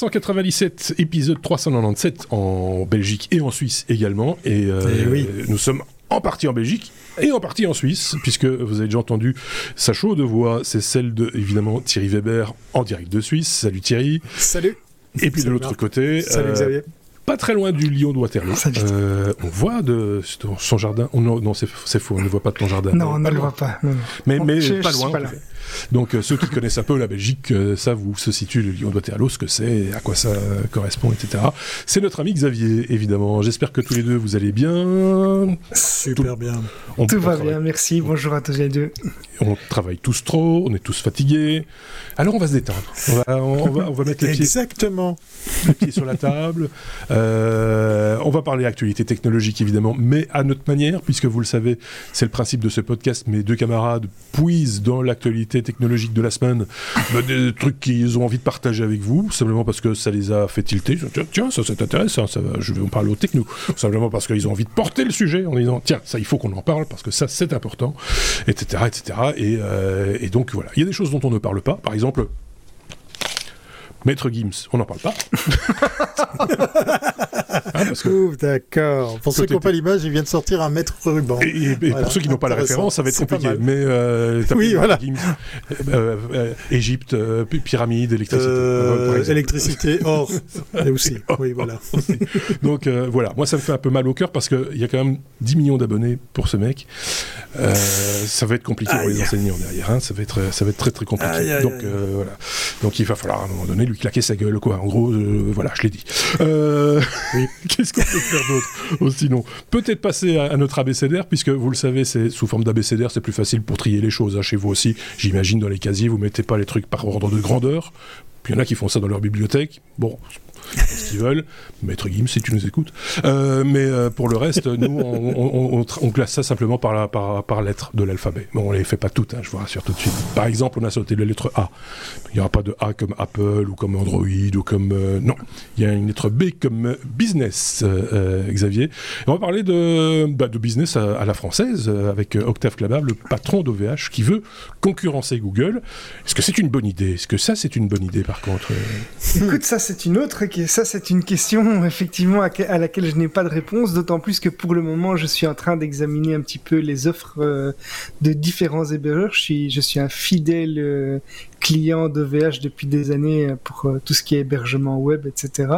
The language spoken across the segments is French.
397, épisode 397 en Belgique et en Suisse également. Et, euh, Eh oui. nous sommes en partie en Belgique et en partie en Suisse, puisque vous avez déjà entendu sa chaude voix, c'est celle de, évidemment, Thierry Weber en direct de Suisse. Salut Thierry. Salut. Et puis de l'autre côté, Salut euh, Xavier. pas très loin du lion de Waterloo, Salut. euh, on voit de son jardin. Oh non, non c'est faux, on ne voit pas de ton jardin. Non, on ne le voit pas. non. Mais, Bon, mais je- pas je loin. suis pas en là. Donc euh, ceux qui connaissent un peu la Belgique euh, savent où se situe le lion de Waterloo, ce que c'est, à quoi ça correspond, etc. C'est notre ami Xavier, évidemment. J'espère que tous les deux vous allez bien. Super bien. On, Tout on va travaille- bien, merci. Bonjour à tous les deux. On travaille tous trop, on est tous fatigués. Alors on va se détendre. On va, on va, on va mettre les pieds, Exactement. les pieds sur la table. Euh, on va parler actualité technologique évidemment, mais à notre manière, puisque vous le savez, c'est le principe de ce podcast. Mes deux camarades puisent dans l'actualité technologique de la semaine bah, des trucs qu'ils ont envie de partager avec vous, simplement parce que ça les a fait tilter. Ils ont dit, Tiens, tiens, ça c'est intéressant, ça va, je vais en parler aux techno. Simplement parce qu'ils ont envie de porter le sujet en disant tiens, ça il faut qu'on en parle parce que ça c'est important, etc. etc. Et, euh, et donc voilà, il y a des choses dont on ne parle pas. Par exemple, Maître Gims, on n'en parle pas. Ouh, d'accord. Pour ceux qui n'ont pas l'image, il vient de sortir un mètre ruban. Et, et- et Voilà, pour ceux qui n'ont pas la référence, ça va être compliqué. Mais euh, Oui, Maître voilà. Gims, euh, euh, Égypte, py- pyramide, électricité. Électricité, or, et aussi. Oui, voilà. Donc voilà, moi ça me fait un peu mal au cœur parce qu'il y a quand même 10 millions d'abonnés pour ce mec. Ça va être compliqué pour les enseignants derrière. hein. Ça va être, ça va être très très compliqué. Aïe, aïe, Donc voilà. Donc il va falloir à un moment donné lui claquer sa gueule quoi. En gros, euh, voilà, je l'ai dit. Euh, Oui. Qu'est-ce qu'on peut faire d'autre Oh, Sinon, peut-être passer à, à notre abécédaire puisque vous le savez, c'est sous forme d'abécédaire, c'est plus facile pour trier les choses. hein. Chez vous aussi, j'imagine dans les casiers, vous mettez pas les trucs par ordre de grandeur. Puis il y en a qui font ça dans leur bibliothèque. Bon, ce qu'ils veulent. Maître Gims, si tu nous écoutes. Euh, mais euh, pour le reste, nous, on, classe ça simplement par, la, par, par lettre de l'alphabet. Bon, on les fait pas toutes, hein, je vous rassure tout de suite. Par exemple, on a sauté la lettre A. Il n'y aura pas de A comme Apple ou comme Android ou comme... euh, non, il y a une lettre B comme business, Xavier. On va parler de, bah, de business à, la française avec Octave Clabab, le patron d'OVH, qui veut concurrencer Google. Est-ce que c'est une bonne idée? Est-ce que ça, c'est une bonne idée, par contre? Écoute, ça c'est une autre, ça c'est une question effectivement à, que- à laquelle je n'ai pas de réponse, d'autant plus que pour le moment je suis en train d'examiner un petit peu les offres euh, de différents hébergeurs. Je suis, je suis un fidèle client d'OVH depuis des années euh, pour euh, tout ce qui est hébergement web, etc.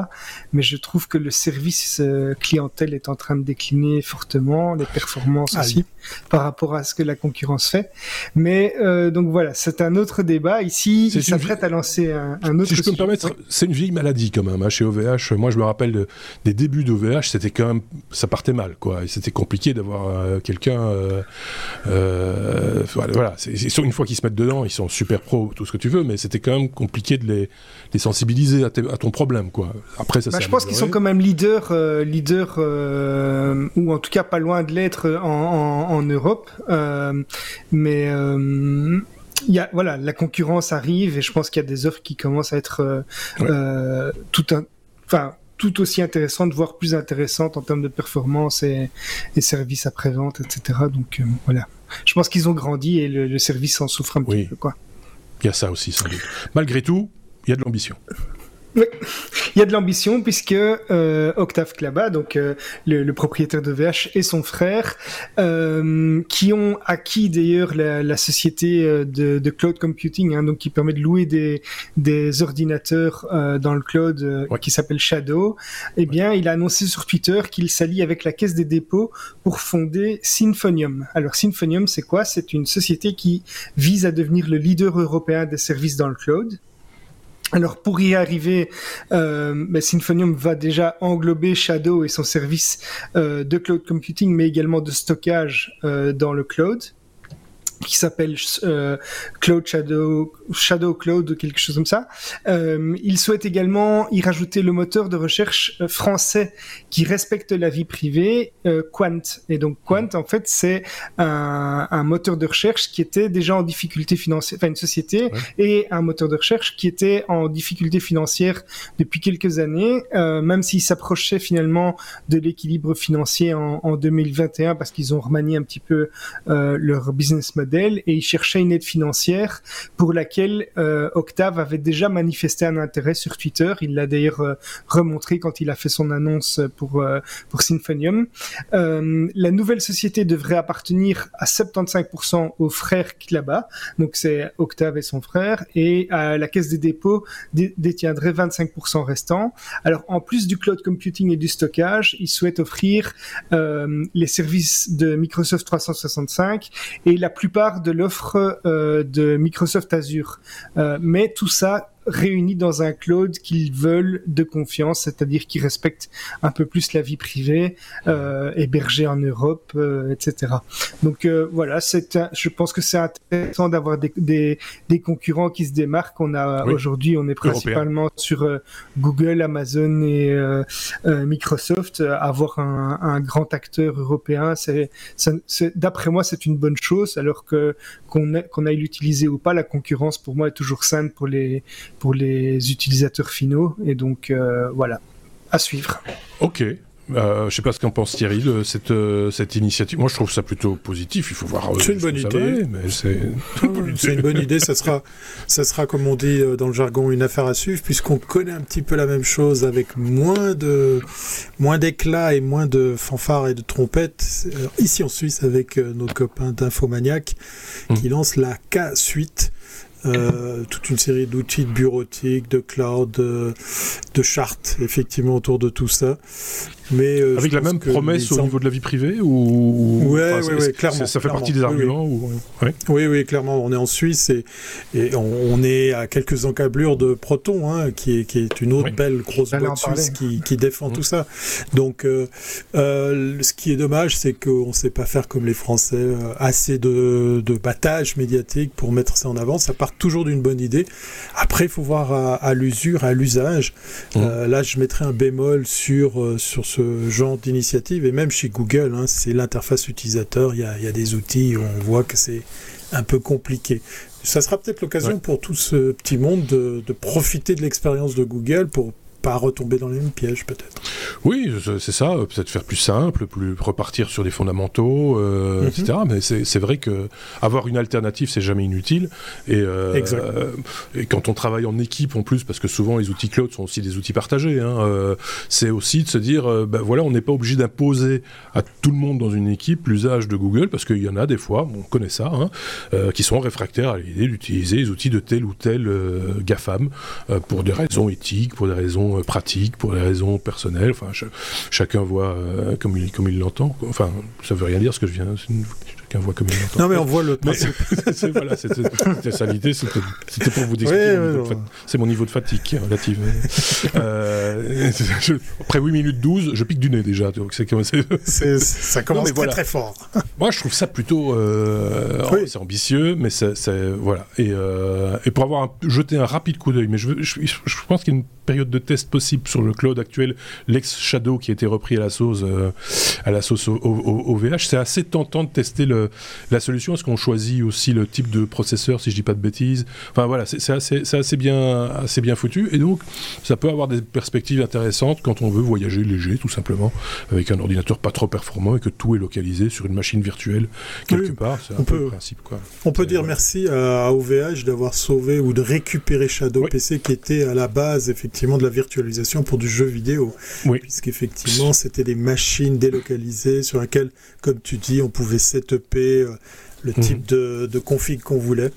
Mais je trouve que le service euh, clientèle est en train de décliner fortement, les performances Aïe. aussi par rapport à ce que la concurrence fait. Mais euh, donc voilà, c'est un autre débat. Ici, il s'apprête à lancer un, un autre Si je peux me permettre, c'est une vieille maladie quand même hein, chez OVH. Moi, je me rappelle de- des débuts d'OVH, c'était quand même, ça partait mal, quoi. C'était compliqué d'avoir euh, quelqu'un. euh, voilà, une fois qu'ils se mettent dedans, ils sont super pros, tout ce que tu veux, mais c'était quand même compliqué de les, les sensibiliser à, ton problème, quoi. Après, ça Bah, je pense qu'ils sont quand même leaders, euh, leaders euh, ou en tout cas pas loin de l'être en, en, en Europe. Euh, mais euh, y a, voilà, la concurrence arrive et je pense qu'il y a des offres qui commencent à être Ouais. tout un, enfin tout aussi intéressantes, voire plus intéressantes en termes de performance et, et services après-vente, etc. Donc euh, voilà. Je pense qu'ils ont grandi et le, le service en souffre un petit peu. Quoi. Il y a ça aussi, sans doute. Malgré tout, il y a de l'ambition. Il y a de l'ambition puisque euh, Octave Klaba, donc euh, le, le propriétaire de VH et son frère, euh, qui ont acquis d'ailleurs la, la société euh, de, de cloud computing, hein, donc qui permet de louer des, des ordinateurs euh, dans le cloud, euh, Ouais. qui s'appelle Shadow. Eh bien, il a annoncé sur Twitter qu'il s'allie avec la Caisse des dépôts pour fonder Symphonium. Alors Symphonium, c'est quoi? C'est une société qui vise à devenir le leader européen des services dans le cloud. Alors pour y arriver, euh, ben, Symfonium va déjà englober Shadow et son service euh, de cloud computing, mais également de stockage euh, dans le cloud, qui s'appelle euh, Cloud Shadow, Shadow Cloud ou quelque chose comme ça. Euh, il souhaite également y rajouter le moteur de recherche euh, français qui respecte la vie privée, euh, Quant. Et donc Quant, en fait, c'est un, un moteur de recherche qui était déjà en difficulté financière, enfin une société Ouais. et un moteur de recherche qui était en difficulté financière depuis quelques années, euh, même s'il s'approchait finalement de l'équilibre financier en, en 2021 parce qu'ils ont remanié un petit peu euh, leur business model. Et il cherchait une aide financière pour laquelle euh, Octave avait déjà manifesté un intérêt sur Twitter. Il l'a d'ailleurs euh, remontré quand il a fait son annonce pour euh, pour Symfonium. Euh, la nouvelle société devrait appartenir à 75% aux frères là-bas, donc c'est Octave et son frère, et la Caisse des dépôts dé- détiendrait 25% restant. Alors en plus du cloud computing et du stockage, il souhaite offrir les services de Microsoft 365 et la plupart de l'offre euh, de Microsoft Azure. Euh, mais tout ça réuni dans un cloud qu'ils veulent de confiance, c'est-à-dire qui respecte un peu plus la vie privée, euh, hébergé en Europe, euh, etc. Donc euh, voilà, c'est, je pense que c'est intéressant d'avoir des, des, des concurrents qui se démarquent. On a Oui. aujourd'hui, on est principalement sur euh, Google, Amazon et Microsoft. Avoir un, un grand acteur européen, c'est, d'après moi, c'est une bonne chose. Alors que qu'on aille l'utiliser ou pas, la concurrence pour moi est toujours saine pour les pour les utilisateurs finaux. Et donc euh, voilà, à suivre. Ok. Euh, je sais pas ce qu'en pense Thierry de cette, euh, cette initiative. Moi, je trouve ça plutôt positif. Il faut voir. euh, C'est une bonne idée. c'est une bonne idée, ça sera, ça sera comme on dit dans le jargon une affaire à suivre puisqu'on connaît un petit peu la même chose avec moins de moins d'éclat et moins de fanfares et de trompettes ici en Suisse avec nos copains d'Infomaniac qui lancent la K suite. Euh, toute une série d'outils de bureautique, de cloud, de, de chartes, effectivement, autour de tout ça. Mais euh, avec la même promesse les au niveau de la vie privée ou Ouais, Enfin, ouais, ouais, clairement, Ça fait clairement. partie des Oui, oui. arguments ou ouais. Oui, oui, clairement, on est en Suisse et, et on, on est à quelques encablures de Proton, hein, qui, est, qui est une autre Oui. belle grosse boîte suisse qui, qui défend Mhm. tout ça. Donc, euh, euh, ce qui est dommage, c'est qu'on ne sait pas faire comme les Français, euh, assez de, de battage médiatique pour mettre ça en avant. Ça part toujours d'une bonne idée. Après, il faut voir à, l'usure, à l'usage. Mhm. Euh, là, je mettrais un bémol sur, euh, sur ce genre d'initiative et même chez Google, hein, c'est l'interface utilisateur. Il y a, il y a des outils on voit que c'est un peu compliqué. Ça sera peut-être l'occasion Ouais. pour tout ce petit monde de, de profiter de l'expérience de Google pour pas retomber dans les mêmes pièges peut-être. Oui, c'est- ça. Peut-être faire plus simple, plus repartir sur des fondamentaux, euh, Mhm. etc. Mais c'est c'est vrai que avoir une alternative, c'est jamais inutile. Et, euh, Exact. euh, et quand on travaille en équipe, en plus, parce que souvent les outils cloud sont aussi des outils partagés. hein, euh, c'est aussi de se dire, ben voilà, on n'est pas obligé d'imposer à tout le monde dans une équipe l'usage de Google, parce qu'il y en a des fois, on connaît ça, hein, qui sont réfractaires à l'idée d'utiliser les outils de tel ou tel GAFAM pour des raisons éthiques, pour des raisons euh, pratiques, pour des raisons personnelles. Enfin, ch- chacun voit euh, comme il comme il l'entend. Enfin, ça veut rien dire ce que je viens. Une- Chacun voit comme l'entend. Non mais on voit le principe. c'est voilà, c'était ça l'idée, c'était pour vous expliquer. Fa- C'est mon niveau de fatigue qui est relative. Euh, je- après 8 minutes 12, je pique du nez déjà. Donc ça commence mais très voilà. très fort. moi, je trouve ça plutôt. euh, Oui. C'est ambitieux, mais c'est. Voilà. Et, euh, et pour avoir un- jeté un rapide coup d'œil, mais je, veux- je, je pense qu'il y a une période de test possible sur le cloud actuel, l'ex-Shadow qui a été repris à la sauce, à la sauce au, au- au VH. C'est assez tentant de tester le, la solution. Est-ce qu'on choisit aussi le type de processeur, si je dis pas de bêtises? Enfin voilà, c'est assez, bien, assez bien foutu. Et donc, ça peut avoir des perspectives intéressantes quand on veut voyager léger, tout simplement, avec un ordinateur pas trop performant et que tout est localisé sur une machine virtuelle quelque Oui, part. C'est un peu le principe, quoi. On peut dire voilà. merci à, à OVH d'avoir sauvé ou de récupérer Shadow Oui. PC qui était à la base effectivement de la virtualisation pour du jeu vidéo. Oui. Puisqu'effectivement c'était des machines délocalisées sur lesquelles, comme tu dis, on pouvait setuper euh, le Mhm. type de, de config qu'on voulait.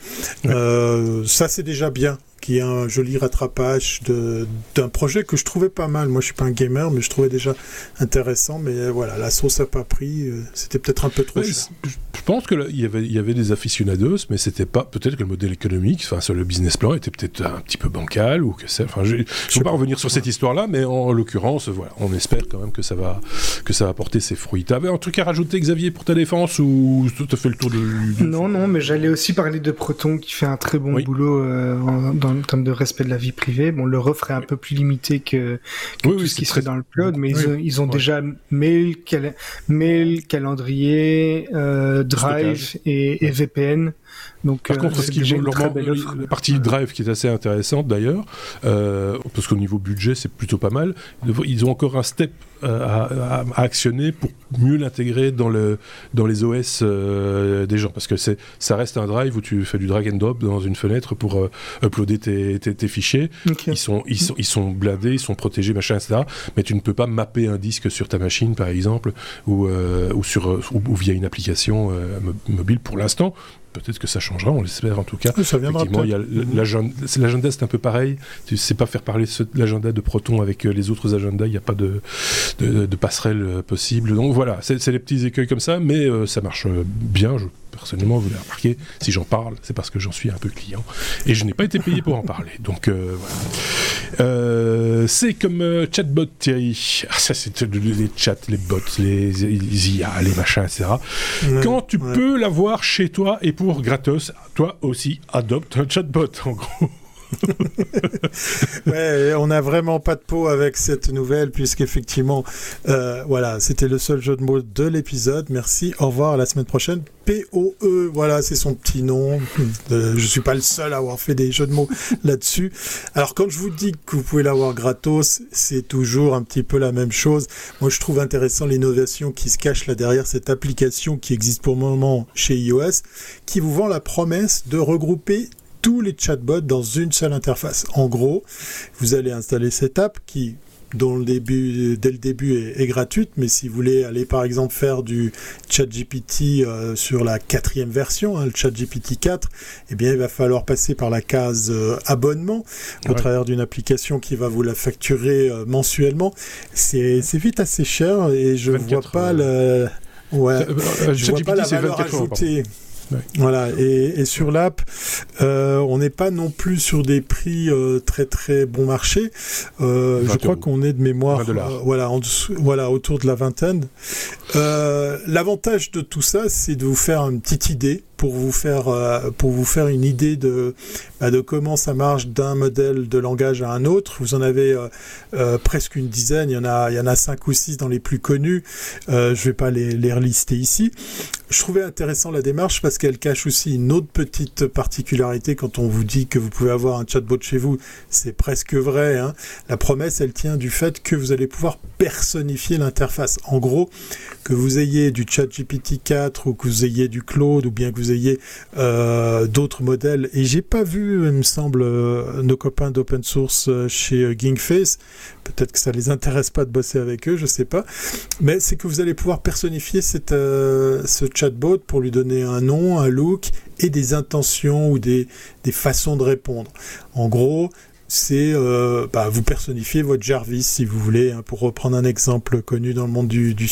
Ouais. Euh, ça c'est déjà bien qu'il y ait un joli rattrapage de- d'un projet que je trouvais pas mal. Moi je suis pas un gamer mais je trouvais déjà intéressant. Mais euh, voilà, la sauce a pas pris. euh, C'était peut-être un peu trop Ouais, cher. c'est- je pense que là, il y avait, il y avait des aficionados, mais c'était pas peut-être que le modèle économique, enfin sur le business plan était peut-être un petit peu bancal ou que c'est. Enfin, je ne veux pas pas. revenir sur cette histoire-là, mais en, l'occurrence, voilà, on espère quand même que ça va que ça va porter ses fruits. T'avais un truc à rajouter, Xavier, pour ta défense ou tu as fait le tour de, de- Non, non, mais j'allais aussi parler de Proton qui fait un très bon Oui. boulot euh, en, dans le terme de respect de la vie privée. Bon, leur offre est un peu plus limitée que, que Oui, tout oui, ce qui serait dans le cloud, mais Oui. ils ont, ils ont Ouais. déjà mail, cal- mail calendrier, euh, Drive et, et VPN. Donc, Par contre, ce qui la partie drive qui est assez intéressante d'ailleurs, parce qu'au niveau budget, c'est plutôt pas mal. Ils ont encore un step à, actionner pour mieux l'intégrer dans, le, dans les OS des gens. Parce que ça reste un drive où tu fais du drag and drop dans une fenêtre pour uploader tes, tes, fichiers. Ils, sont, ils, sont, ils sont blindés, ils sont protégés, machin, etc. Mais tu ne peux pas mapper un disque sur ta machine, par exemple, ou, ou, sur, ou, via une application mobile pour l'instant. Peut-être que ça changera, on l'espère en tout cas. Ça viendra L'agenda, c'est un peu pareil. Tu ne sais pas faire parler l'agenda de Proton avec les autres agendas. Il n'y a pas de, de, de passerelle possible. Donc voilà, c'est les petits écueils comme ça, mais ça marche bien. Je personnellement, vous l'avez remarqué, si j'en parle, c'est parce que j'en suis un peu client. Et je n'ai pas été payé pour en parler. Donc euh, voilà. Euh, c'est comme euh, chatbot, Thierry. Ah, ça, c'est les chats, les bots, les, IA, les machins, etc. Quand tu peux l'avoir chez toi et pour gratos, toi aussi, adopte un chatbot, en gros. ouais, on n'a vraiment pas de peau avec cette nouvelle, puisqu'effectivement, euh, voilà, c'était le seul jeu de mots de l'épisode. Merci, au revoir, à la semaine prochaine. POE, voilà, c'est son petit nom. Euh, je suis pas le seul à avoir fait des jeux de mots là-dessus. Alors, quand je vous dis que vous pouvez l'avoir gratos, c'est toujours un petit peu la même chose. Moi, je trouve intéressant l'innovation qui se cache là derrière cette application qui existe pour le moment chez iOS, qui vous vend la promesse de regrouper tous les chatbots dans une seule interface. En gros, vous allez installer cette app qui dont le début, dès le début est, gratuite, mais si vous voulez aller par exemple faire du ChatGPT euh, sur la quatrième version, hein, le ChatGPT 4, eh bien il va falloir passer par la case euh, abonnement au travers d'une application qui va vous la facturer euh, mensuellement. C'est vite assez cher et je vois pas le ouais, je vois pas la valeur ajoutée. Voilà, et, sur l'app, euh, on n'est pas non plus sur des prix euh, très très bon marché. Euh, je crois qu'on est de mémoire, voilà, en voilà, autour de la vingtaine. L'avantage de tout ça, c'est de vous faire une petite idée pour vous faire pour vous faire une idée de bah, de comment ça marche d'un modèle de langage à un autre. Vous en avez presque une dizaine. Il y en a il y en a cinq ou six dans les plus connus. je vais pas les relister ici. Je trouvais intéressant la démarche parce qu'elle cache aussi une autre petite particularité quand on vous dit que vous pouvez avoir un chatbot chez vous. C'est presque vrai. Hein. La promesse, elle tient du fait que vous allez pouvoir personnifier l'interface. En gros, que vous ayez du chat GPT-4 ou que vous ayez du Claude ou bien que vous euh, d'autres modèles. Et j'ai pas vu, il me semble, euh, nos copains d'open source euh, chez Gingface. Peut-être que ça les intéresse pas de bosser avec eux, je sais pas. Mais c'est que vous allez pouvoir personnifier cette, ce chatbot pour lui donner un nom, un look et des intentions ou des, des façons de répondre. En gros, c'est euh, bah, vous personnifiez votre Jarvis si vous voulez, hein, pour reprendre un exemple connu dans le monde du, du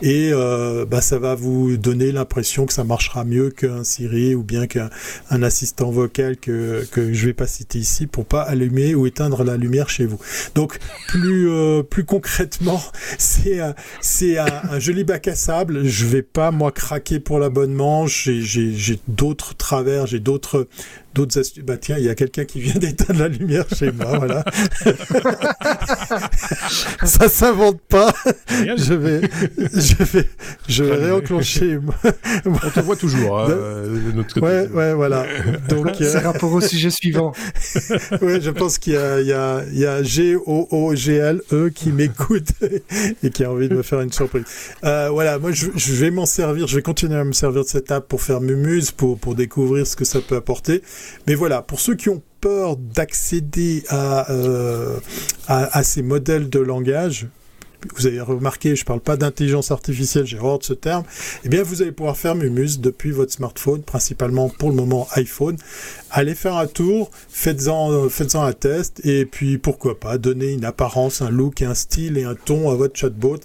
et euh, bah, ça va vous donner l'impression que ça marchera mieux qu'un Siri ou bien qu'un assistant vocal que, que je vais pas citer ici pour pas allumer ou éteindre la lumière chez vous. Donc plus euh, plus concrètement, c'est c'est un, un, joli bac à sable. Je vais pas moi craquer pour l'abonnement. J'ai d'autres travers, j'ai d'autres d'autres astuces. Bah tiens, il y a quelqu'un qui vient d'éteindre la lumière chez moi, voilà. ça s'invente pas. je vais, je vais, je vais réenclencher. On te voit toujours, hein, de notre côté. Ouais, ouais, voilà. Donc, c'est rapport au sujet suivant. ouais, je pense qu'il y a, il y a, il y a G O O G L E qui m'écoute et qui a envie de me faire une surprise. Euh, voilà, moi je, je vais m'en servir, je vais continuer à me servir de cette app pour faire Mumuse, pour pour découvrir ce que ça peut apporter. Mais voilà, pour ceux qui ont peur d'accéder à, euh, à, ces modèles de langage, vous avez remarqué, je ne parle pas d'intelligence artificielle, j'ai horreur de ce terme, eh bien vous allez pouvoir faire Mumus depuis votre smartphone, principalement pour le moment iPhone. Allez faire un tour, faites-en faites un test, et puis pourquoi pas donner une apparence, un look, un style et un ton à votre chatbot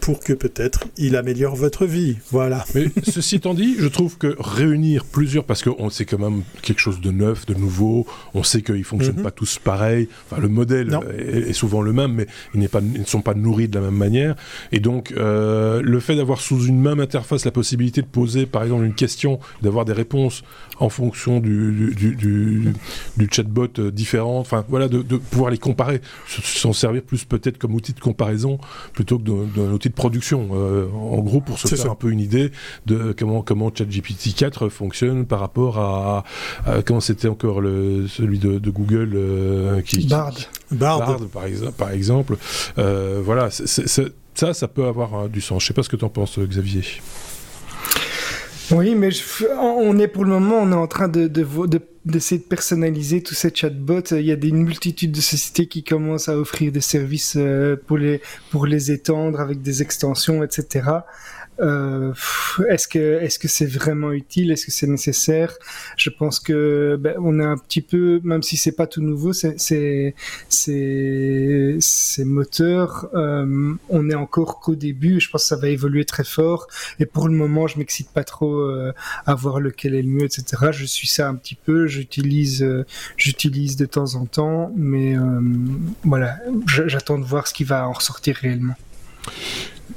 pour que peut-être il améliore votre vie. Voilà. Mais ceci étant dit, je trouve que réunir plusieurs, parce qu'on sait quand même quelque chose de neuf, de nouveau, on sait qu'ils ne fonctionnent mhm. pas tous pareil, enfin le modèle est, souvent le même, mais ils, pas, ils ne sont pas nourris de la même manière. Et donc, euh, le fait d'avoir sous une même interface la possibilité de poser, par exemple, une question, d'avoir des réponses en fonction du, du, du, du chatbot euh, différent, enfin voilà, de, de, pouvoir les comparer, s'en servir plus peut-être comme outil de comparaison plutôt que d'un outil de production. Euh, en gros, pour se faire ça. un peu une idée de comment comment ChatGPT 4 fonctionne par rapport à, à comment c'était encore le celui de, de Google euh, qui Bard. Bard. Bard par, exemple. Euh, voilà, c est, c est, ça, ça peut avoir euh, du sens. Je sais pas ce que tu en penses, Xavier. Oui, mais je, on est pour le moment, on est en train de, de, de d'essayer de personnaliser tous ces chatbots. Il y a des multitudes de sociétés qui commencent à offrir des services euh, pour les pour les étendre avec des extensions, etc. Euh, est-ce que est-ce que c'est vraiment utile? Est-ce que c'est nécessaire? Je pense que ben, on a un petit peu, même si c'est pas tout nouveau, c'est ces moteurs. Euh, on est encore qu'au début. Je pense que ça va évoluer très fort. Et pour le moment, je m'excite pas trop euh, à voir lequel est le mieux, etc. Je suis ça un petit peu. J'utilise euh, j'utilise de temps en temps, mais euh, voilà, j'attends de voir ce qui va en ressortir réellement.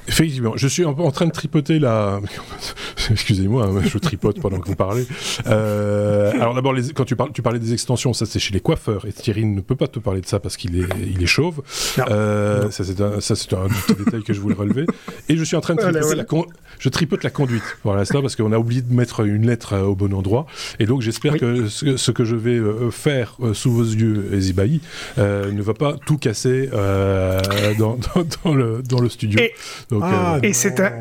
Effectivement, je suis en train de tripoter la. Excusez-moi, hein, je tripote pendant que vous parlez. Euh, alors d'abord, quand tu, parles, tu parlais des extensions, ça c'est chez les coiffeurs, et Thierry ne peut pas te parler de ça parce qu'il est, il est chauve. Euh, ça c'est un, un petit détail que je voulais relever. Et je suis en train de tripoter, voilà, voilà. La, je tripote la conduite pour l'instant parce qu'on a oublié de mettre une lettre au bon endroit. Et donc j'espère oui. que ce, ce, que je vais euh, faire euh, sous vos yeux, Ezibaï, euh, ne va pas tout casser euh, dans, dans, dans, le, dans le studio. Et... Donc, ah, et c'est un.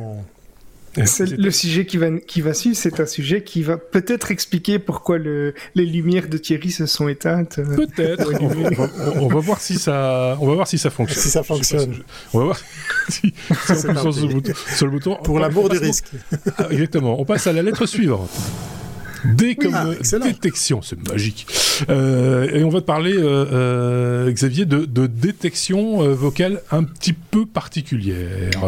Le sujet qui va, qui va suivre, c'est un sujet qui va peut-être expliquer pourquoi le, les lumières de Thierry se sont éteintes. Peut-être. on, on, on, va voir si ça, on va voir si ça fonctionne. Si ça fonctionne. On va voir si, si on pousse sur, bouton, sur le bouton. Pour l'amour du risque. Ah, exactement. On passe à la lettre suivante. D comme oui, ah, détection, c'est magique. Euh, et on va te parler, euh, euh, Xavier, de, de détection vocale un petit peu particulière.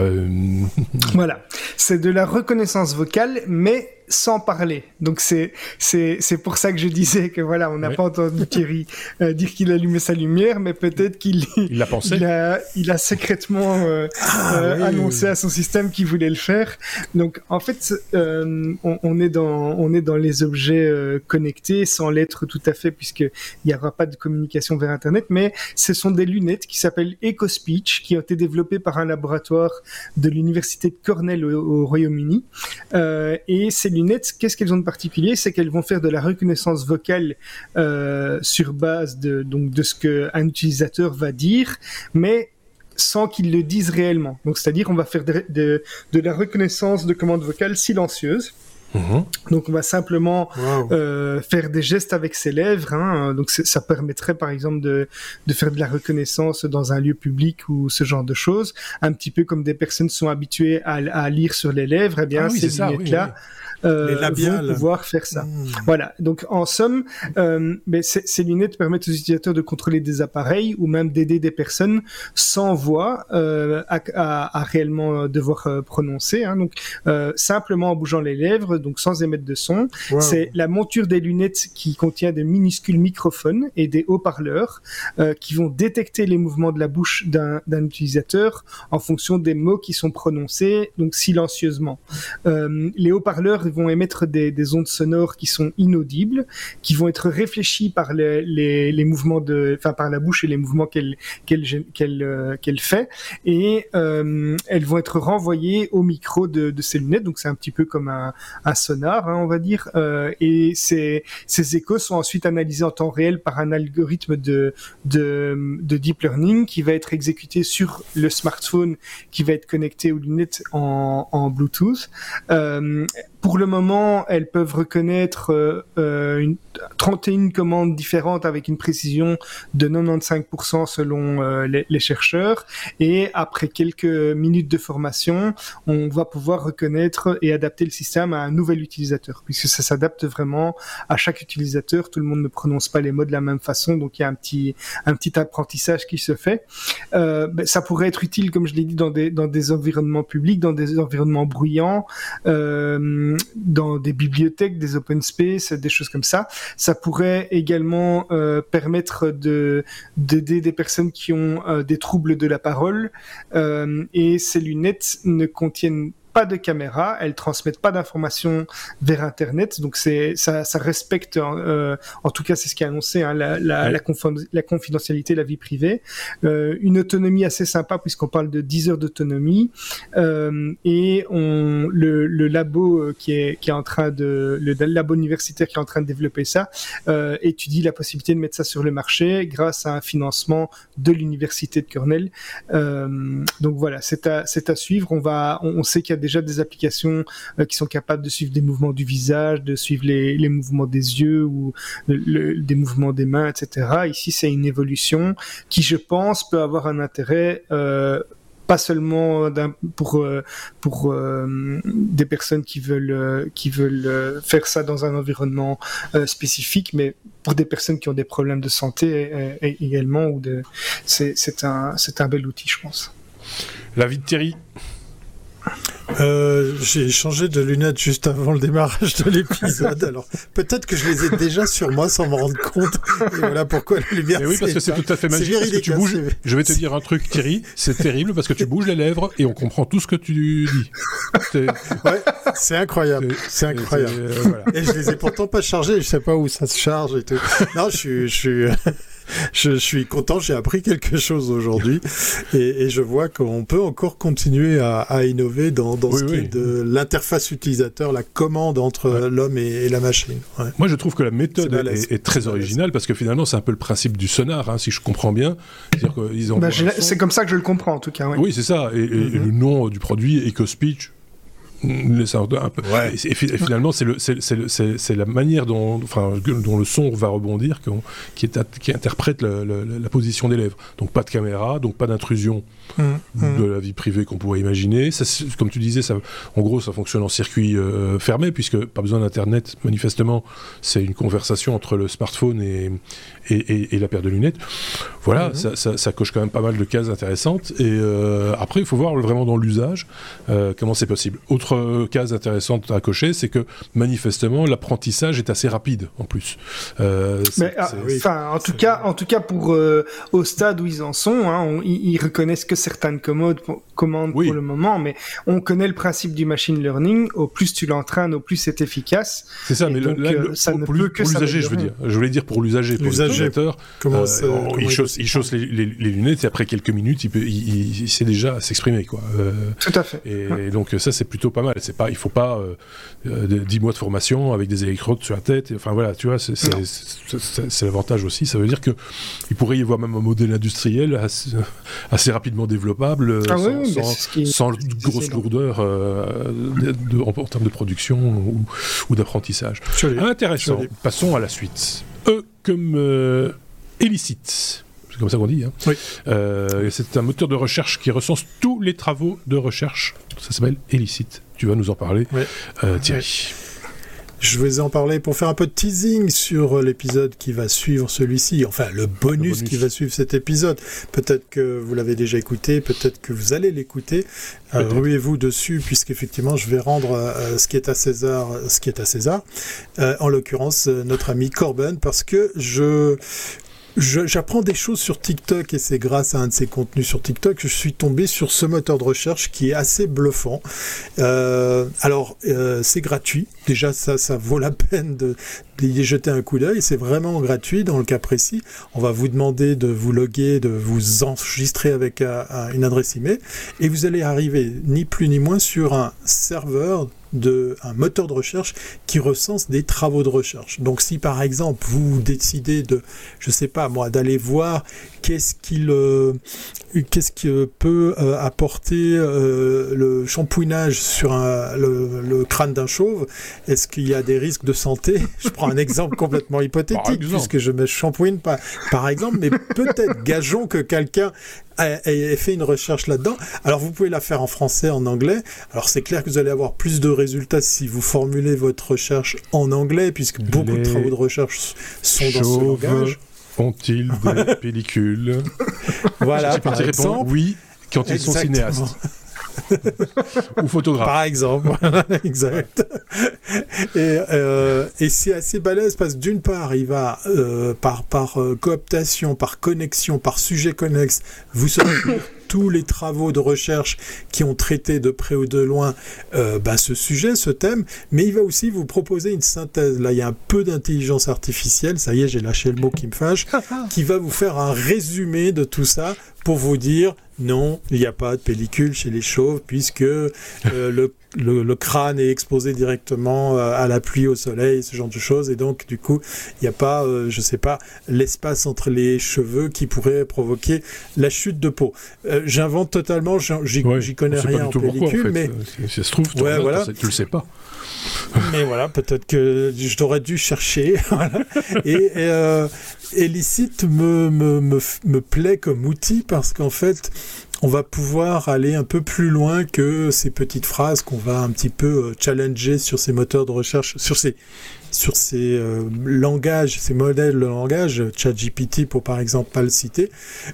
Voilà, c'est de la reconnaissance vocale, mais sans parler. Donc c'est c'est c'est pour ça que je disais que voilà, on n'a oui. pas entendu Thierry euh, dire qu'il allumait sa lumière, mais peut-être qu'il il l'a pensé. Il a, il a secrètement euh, ah, euh, oui. annoncé à son système qu'il voulait le faire. Donc en fait, euh, on, on, est dans on est dans les objets euh, connectés sans l'être tout à fait puisque il n'y aura pas de communication vers Internet, mais ce sont des lunettes qui s'appellent EcoSpeech qui ont été développées par un laboratoire de l'université de Cornell au, au Royaume-Uni et c'est lunettes, qu'est-ce qu'elles ont de particulier? C'est qu'elles vont faire de la reconnaissance vocale euh, sur base de, donc, de ce qu'un utilisateur va dire, mais sans qu'il le dise réellement. Donc, c'est-à-dire, on va faire de, de, de la reconnaissance de commandes vocales silencieuses. Mmh. Donc on va simplement wow. euh, faire des gestes avec ses lèvres. Hein. Donc ça permettrait par exemple de, de, faire de la reconnaissance dans un lieu public ou ce genre de choses. Un petit peu comme des personnes sont habituées à, à lire sur les lèvres. Eh bien ah oui, ces. Oui, oui euh, vont pouvoir faire ça. Mmh. Voilà. Donc en somme, euh, mais ces lunettes permettent aux utilisateurs de contrôler des appareils ou même d'aider des personnes sans voix euh, à, à, à, réellement devoir euh, prononcer. Hein. Donc simplement en bougeant les lèvres, donc sans émettre de son. Wow. C'est la monture des lunettes qui contient de minuscules microphones et des haut-parleurs qui vont détecter les mouvements de la bouche d'un utilisateur en fonction des mots qui sont prononcés, donc silencieusement. les haut-parleurs vont émettre des, des, ondes sonores qui sont inaudibles, qui vont être réfléchies par les, mouvements de, enfin par la bouche et les mouvements qu'elle qu'elle euh, qu'elle fait, et euh, elles vont être renvoyées au micro de, de ces lunettes. Donc c'est un petit peu comme un, sonar, hein, on va dire. Euh, et ces, ces échos sont ensuite analysés en temps réel par un algorithme de, de, de deep learning qui va être exécuté sur le smartphone qui va être connecté aux lunettes en, Bluetooth. Pour le moment, elles peuvent reconnaître euh, euh une, 31 commandes différentes avec une précision de 95% selon euh, les, les, chercheurs. Et après quelques minutes de formation, on va pouvoir reconnaître et adapter le système à un nouvel utilisateur, puisque ça s'adapte vraiment à chaque utilisateur. Tout le monde ne prononce pas les mots de la même façon, donc il y a un petit, un petit apprentissage qui se fait. Euh, ben, ça pourrait être utile, comme je l'ai dit, dans des, dans des environnements publics, dans des environnements bruyants. Euh, dans des bibliothèques, des open space, des choses comme ça. Ça pourrait également permettre de d'aider des personnes qui ont des troubles de la parole. et ces lunettes ne contiennent pas de caméra, elles transmettent pas d'informations vers Internet, donc c'est ça, ça respecte, euh, en tout cas c'est ce qui est annoncé, hein, la, la, la, la, confidentialité, la vie privée, euh, une autonomie assez sympa puisqu'on parle de 10 heures d'autonomie euh, et on le, le labo qui est qui est en train de le, labo universitaire qui est en train de développer ça étudie la possibilité de mettre ça sur le marché grâce à un financement de l'université de Cornell. Donc voilà, c'est à c'est à suivre. On va on, on sait qu'il y a déjà des applications euh, qui sont capables de suivre des mouvements du visage, de suivre les, mouvements des yeux ou des mouvements des mains, etc. Ici, c'est une évolution qui, je pense, peut avoir un intérêt euh, pas seulement pour euh, des personnes qui veulent faire ça dans un environnement spécifique, mais pour des personnes qui ont des problèmes de santé également c'est un c'est un bel outil, je pense. La vie de Thierry. Euh, j'ai changé de lunettes juste avant le démarrage de l'épisode. Alors peut-être que je les ai déjà sur moi sans me rendre compte. Et voilà pourquoi la lumière. Mais oui, parce que c'est tout à fait magique. Parce que tu bouges. Je vais te dire un truc, Thierry. C'est terrible parce que tu bouges les lèvres et on comprend tout ce que tu dis. Ouais, c'est incroyable. C'est incroyable. Euh, voilà. Et je les ai pourtant pas chargés. Je sais pas où ça se charge et tout. Non, je suis, je suis je, suis content, j'ai appris quelque chose aujourd'hui et, et, je vois qu'on peut encore continuer à, à innover dans, dans ce qui est de l'interface utilisateur, la commande entre ouais. l'homme et, et, la machine. Ouais. Moi, je trouve que la méthode est, est, très originale parce que finalement, c'est un peu le principe du sonar, hein, si je comprends bien. Bah, c'est comme ça que je le comprends en tout cas. Oui, c'est ça. Et, mm -hmm. et, le nom du produit, EcoSpeech, un peu. Ouais. Et, et, finalement, c'est la manière dont, enfin, dont le son va rebondir qui, est, qui interprète la position des lèvres. Donc pas de caméra, donc pas d'intrusion mmh, de mmh. la vie privée qu'on pourrait imaginer. Ça, comme tu disais, ça, en gros, ça fonctionne en circuit euh, fermé puisque pas besoin d'internet. Manifestement, c'est une conversation entre le smartphone et, et, et, la paire de lunettes. Voilà, mmh. ça, ça, ça, coche quand même pas mal de cases intéressantes. Et euh, après, il faut voir vraiment dans l'usage euh, comment c'est possible. Autre case intéressante à cocher, c'est que manifestement, l'apprentissage est assez rapide en plus. Euh, Mais, ah, oui. en tout cas, en tout cas pour euh, au stade où ils en sont, hein, on, ils, ils, reconnaissent que certaines commandes, commandes oui. pour le moment, mais on connaît le principe du machine learning. Au plus tu l'entraînes, au plus c'est efficace. C'est ça, mais donc, là, le, ça pour, ne pour, peut que l'usager, je veux dire. Je voulais dire pour l'usager, pour Comment, euh, il chausse, il chausse les, les, les, lunettes et après quelques minutes, il, peut, il, il sait déjà s'exprimer, quoi. Euh, Tout à fait. Et, ouais. et donc ça, c'est plutôt pas mal. C'est pas, il faut pas euh, 10 mois de formation avec des électrodes sur la tête. Enfin voilà, tu vois, c'est l'avantage aussi. Ça veut dire que il pourrait y avoir même un modèle industriel assez, assez rapidement développable, ah sans, oui, sans, qui... sans grosse lourdeur euh, de, de, en, en, termes de production ou, ou d'apprentissage. Intéressant. Passons à la suite. E comme euh, illicite c'est comme ça qu'on dit. Hein. Oui. Euh, c'est un moteur de recherche qui recense tous les travaux de recherche. Ça s'appelle Elicite. Tu vas nous en parler, oui. euh, Thierry. Oui. Je vais en parler pour faire un peu de teasing sur l'épisode qui va suivre celui-ci, enfin le bonus, le bonus, qui va suivre cet épisode. Peut-être que vous l'avez déjà écouté, peut-être que vous allez l'écouter. Euh, Ruez-vous dessus, puisqu'effectivement, je vais rendre euh, ce qui est à César, ce qui est à César. Euh, en l'occurrence, notre ami Corben, parce que je j'apprends des choses sur TikTok et c'est grâce à un de ces contenus sur TikTok que je suis tombé sur ce moteur de recherche qui est assez bluffant. Euh, alors, euh, c'est gratuit. Déjà, ça, ça vaut la peine de, d'y jeter un coup d'œil. C'est vraiment gratuit dans le cas précis. On va vous demander de vous loguer, de vous enregistrer avec un, un, une adresse email et vous allez arriver ni plus ni moins sur un serveur de un moteur de recherche qui recense des travaux de recherche. Donc si par exemple vous décidez de je sais pas moi d'aller voir qu'est-ce qu'il euh, qu'est-ce qui peut euh, apporter euh, le shampouinage sur un, le, le, crâne d'un chauve? Est-ce qu'il y a des risques de santé? Je prends un exemple complètement hypothétique puisque je me shampouine pas par exemple, mais peut-être gageons que quelqu'un ait fait une recherche là-dedans. Alors vous pouvez la faire en français, en anglais. Alors c'est clair que vous allez avoir plus de résultats si vous formulez votre recherche en anglais, puisque beaucoup Les de travaux de recherche sont dans ce langage. Ont-ils des pellicules? Voilà, par exemple. Oui, quand ils Exactement. sont cinéastes. Ou photographe. Par exemple, exact. Et, euh, et c'est assez balèze parce que d'une part, il va euh, par, par euh, cooptation, par connexion, par sujet connexe, vous sortir tous les travaux de recherche qui ont traité de près ou de loin euh, bah, ce sujet, ce thème, mais il va aussi vous proposer une synthèse. Là, il y a un peu d'intelligence artificielle, ça y est, j'ai lâché le mot qui me fâche, qui va vous faire un résumé de tout ça pour vous dire non, il n'y a pas de pellicule chez les chauves puisque euh, le, le, le, crâne est exposé directement euh, à la pluie, au soleil, ce genre de choses. Et donc, du coup, il n'y a pas, euh, je sais pas, l'espace entre les cheveux qui pourrait provoquer la chute de peau. Euh, J'invente totalement, j'y ouais, connais rien en pellicule, pourquoi, en fait. mais... Ça se trouve, ouais, voilà. tu le sais pas. Mais voilà, peut-être que je t'aurais dû chercher. voilà. Et, Elicite me, me, me, me plaît comme outil parce qu'en fait, on va pouvoir aller un peu plus loin que ces petites phrases qu'on va un petit peu challenger sur ces moteurs de recherche, sur ces sur ces euh, langages, ces modèles de langage, ChatGPT pour par exemple pas le citer.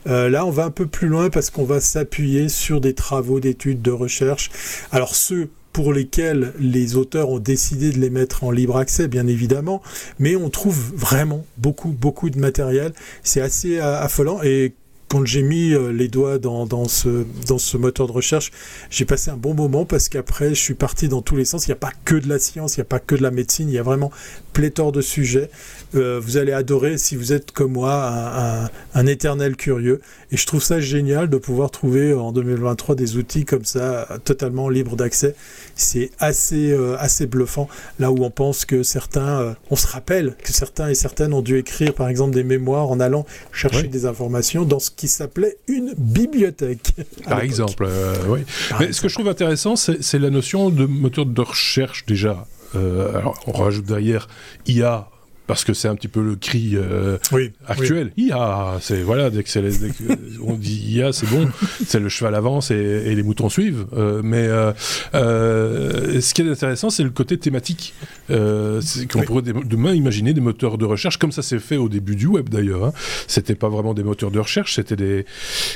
Euh, là, on va un peu plus loin parce qu'on va s'appuyer sur des travaux d'études de recherche. Alors ceux pour lesquels les auteurs ont décidé de les mettre en libre accès, bien évidemment, mais on trouve vraiment beaucoup, beaucoup de matériel. C'est assez affolant et quand j'ai mis les doigts dans, dans, ce, dans ce moteur de recherche, j'ai passé un bon moment parce qu'après, je suis parti dans tous les sens. Il n'y a pas que de la science, il n'y a pas que de la médecine, il y a vraiment pléthore de sujets. Euh, vous allez adorer si vous êtes comme moi un, un, un, éternel curieux. Et je trouve ça génial de pouvoir trouver en 2023 des outils comme ça, totalement libres d'accès. C'est assez, euh, assez bluffant. Là où on pense que certains, euh, on se rappelle que certains et certaines ont dû écrire par exemple des mémoires en allant chercher des informations dans ce qui s'appelait une bibliothèque. Par exemple, euh, oui. Par Mais exemple. ce que je trouve intéressant, c'est la notion de moteur de recherche déjà. Euh, alors, on rajoute derrière IA parce que c'est un petit peu le cri euh, oui, actuel. Oui. IA, c'est voilà, dès que, c'est dès que on dit IA, c'est bon, c'est le cheval avance et, et les moutons suivent. Euh, mais euh, ce qui est intéressant, c'est le côté thématique. qu'on oui. pourrait demain imaginer des moteurs de recherche, comme ça s'est fait au début du web d'ailleurs. Hein. C'était pas vraiment des moteurs de recherche, c'était des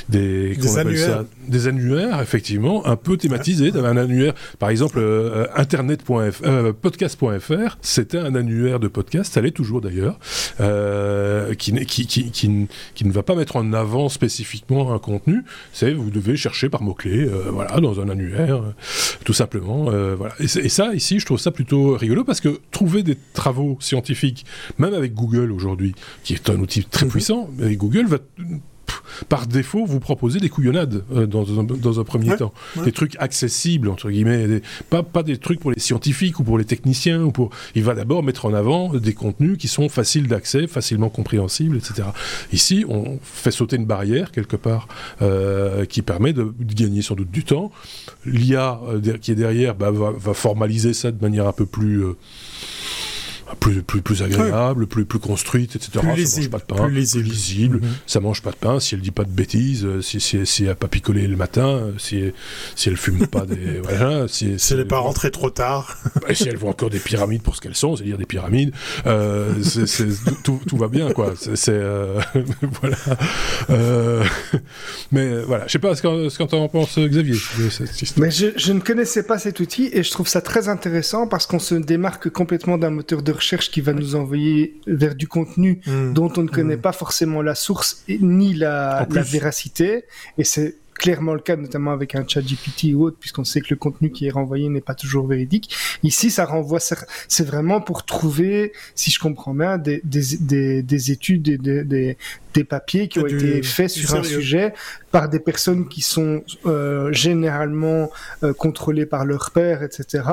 des, des annuaires. Ça, des annuaires, effectivement, un peu thématisés. Un annuaire, par exemple, internet.fr, podcast.fr, c'était un annuaire de podcast. Ça allait toujours d'ailleurs, euh, qui, qui, qui, qui, qui, ne va pas mettre en avant spécifiquement un contenu, c'est vous devez chercher par mots-clés, euh, voilà, dans un annuaire, euh, tout simplement. voilà. Et, et, ça, ici, je trouve ça plutôt rigolo parce que trouver des travaux scientifiques, même avec Google aujourd'hui, qui est un outil très mmh. puissant, Google va par défaut, vous proposez des couillonnades euh, dans, un, dans, un, premier ouais, temps. Ouais. Des trucs accessibles, entre guillemets. Des, pas, pas des trucs pour les scientifiques ou pour les techniciens. Ou pour... Il va d'abord mettre en avant des contenus qui sont faciles d'accès, facilement compréhensibles, etc. Ici, on fait sauter une barrière, quelque part, euh, qui permet de, de, gagner sans doute du temps. L'IA euh, qui est derrière bah, va, va, formaliser ça de manière un peu plus euh, plus, plus, plus agréable, plus, plus construite, etc. Plus lisible, ça mange pas de pain, plus lisible, plus lisible mm -hmm. ça mange pas de pain, si elle dit pas de bêtises, si, si, si elle a pas picolé le matin, si, si elle fume pas des... Voilà, si, si elle n'est pas rentrée trop tard. et si elle voit encore des pyramides pour ce qu'elles sont, c'est-à-dire des pyramides, euh, c est, c est, tout, tout, va bien, quoi. C'est... Euh, voilà. Euh, mais voilà, je sais pas ce qu'en qu en pense Xavier. Mais je, je ne connaissais pas cet outil et je trouve ça très intéressant parce qu'on se démarque complètement d'un moteur de recherche qui va nous envoyer vers du contenu mmh. dont on ne connaît mmh. pas forcément la source et, ni la, la véracité. Et c'est clairement le cas, notamment avec un chat GPT ou autre, puisqu'on sait que le contenu qui est renvoyé n'est pas toujours véridique. Ici, ça renvoie, c'est vraiment pour trouver, si je comprends bien, des, des, des, des études, des, des, des papiers qui ont du, été faits sur un sujet par des personnes qui sont euh, généralement euh, contrôlées par leur père, etc.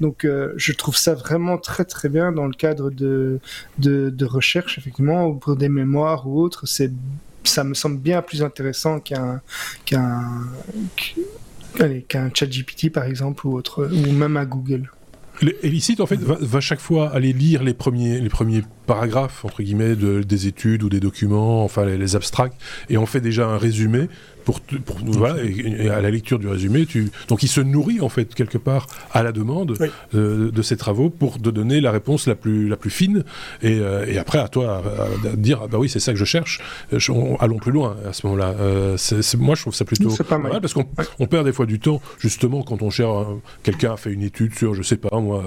Donc, euh, je trouve ça vraiment très très bien dans le cadre de, de, de recherche, effectivement, ou pour des mémoires ou autres. C'est ça me semble bien plus intéressant qu'un qu'un qu'un chat GPT par exemple ou autre ou même à Google. Elicite, en fait, va, chaque fois aller lire les premiers, les premiers paragraphes, entre guillemets, de, des études ou des documents, enfin les, les abstracts, et on fait déjà un résumé pour, voilà, et, à la lecture du résumé, tu, donc il se nourrit en fait quelque part à la demande euh, de ses travaux pour te donner la réponse la plus, la plus fine, et, euh, et après à toi à, dire ah bah oui c'est ça que je cherche, allons plus loin à ce moment-là. Euh, moi je trouve ça plutôt pas mal. parce qu'on on perd des fois du temps justement quand on cherche quelqu'un a fait une étude sur je sais pas moi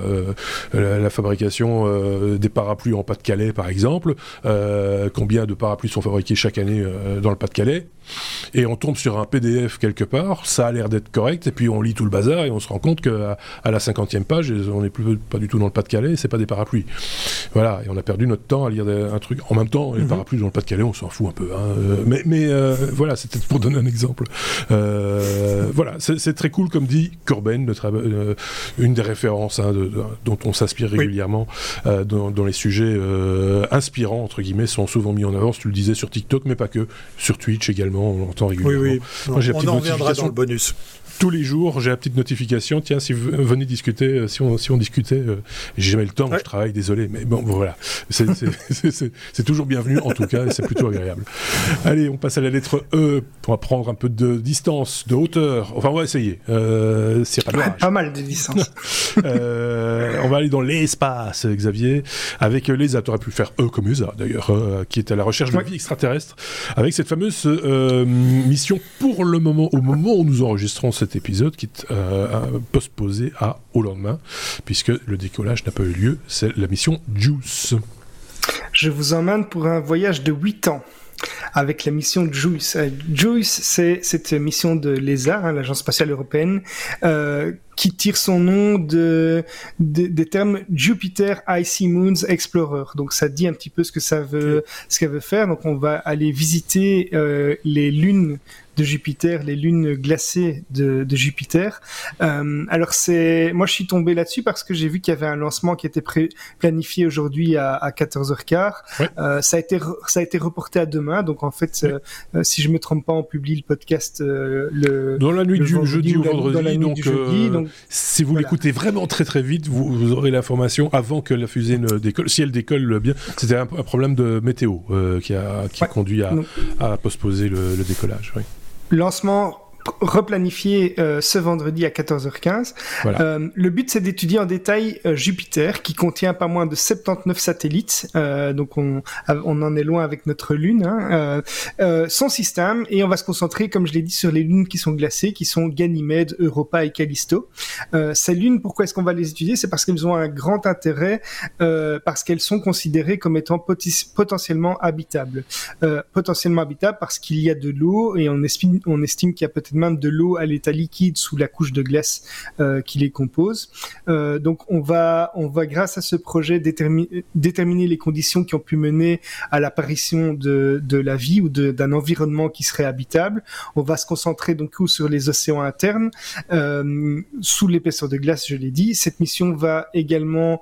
la, fabrication des parapluies en Pas-de-Calais par exemple, combien de parapluies sont fabriqués chaque année dans le Pas-de-Calais. Et on tombe sur un PDF quelque part, ça a l'air d'être correct, et puis on lit tout le bazar et on se rend compte qu'à à la cinquantième page, on n'est plus pas du tout dans le Pas-de-Calais, c'est pas des parapluies. Voilà, et on a perdu notre temps à lire un truc. En même temps, les mhm. parapluies dans le Pas-de-Calais, on s'en fout un peu. Hein. Euh, mais, mais euh, voilà, c'était pour donner un exemple. Euh, voilà, c'est très cool, comme dit Corben, notre, une des références hein, dont on s'inspire régulièrement dans, les sujets inspirants, entre guillemets, sont souvent mis en avant, tu le disais, sur TikTok, mais pas que, sur Twitch également, on l'entend régulièrement. Oui, oui. on en reviendra dans le bonus tous les jours, j'ai la petite notification. Tiens, si vous venez discuter, euh, si on, si on discutait, euh, j'ai jamais le temps, je travaille, désolé. Mais bon, voilà. C'est toujours bienvenu, en tout cas, et c'est plutôt agréable. Allez, on passe à la lettre E pour prendre un peu de distance, de hauteur. Enfin, on va essayer. Euh, pas, pas mal de distance. euh, on va aller dans l'espace, Xavier, avec l'ESA. Tu aurais pu faire E comme ESA, d'ailleurs, qui est à la recherche de vie extraterrestre, avec cette fameuse mission pour le moment, au moment où nous enregistrons cette cet épisode qui est euh, postposé à au lendemain, puisque le décollage n'a pas eu lieu. C'est la mission Juice. Je vous emmène pour un voyage de 8 ans avec la mission JUICE. Euh, JUICE, c'est cette mission de l'ESA, hein, l'Agence spatiale européenne, euh, qui tire son nom de, des termes Jupiter Icy Moons Explorer. Donc ça dit un petit peu ce que ça veut, ce qu'elle veut faire. Donc on va aller visiter euh, les lunes de Jupiter, les lunes glacées de, de Jupiter. Euh, alors c'est, moi je suis tombé là-dessus parce que j'ai vu qu'il y avait un lancement qui était planifié aujourd'hui à, à 14h15. Euh, ça a été ça a été reporté à demain. Donc en fait, euh, si je me trompe pas, on publie le podcast le dans la nuit du jeudi ou, vendredi. Dans la nuit donc, du jeudi, donc si vous l'écoutez vraiment très très vite, vous, aurez l'information avant que la fusée ne décolle. Si elle décolle bien, c'était un, problème de météo qui a, qui conduit à, à postposer le, le décollage. Oui. Lancement replanifié euh, ce vendredi à 14h15. Euh, le but, c'est d'étudier en détail euh, Jupiter, qui contient pas moins de 79 satellites. donc, on, on en est loin avec notre Lune. Hein, son système, et on va se concentrer, comme je l'ai dit, sur les lunes qui sont glacées, qui sont Ganymède, Europa et Callisto. ces lunes, pourquoi est-ce qu'on va les étudier? C'est parce qu'elles ont un grand intérêt, parce qu'elles sont considérées comme étant potentiellement habitables. potentiellement habitables parce qu'il y a de l'eau et on estime, on estime qu'il y a peut-être même de l'eau à l'état liquide sous la couche de glace euh, qui les compose. Euh, donc on va, on va grâce à ce projet déterminer les conditions qui ont pu mener à l'apparition de, la vie ou d'un environnement qui serait habitable. On va se concentrer donc sur les océans internes euh, sous l'épaisseur de glace, je l'ai dit. Cette mission va également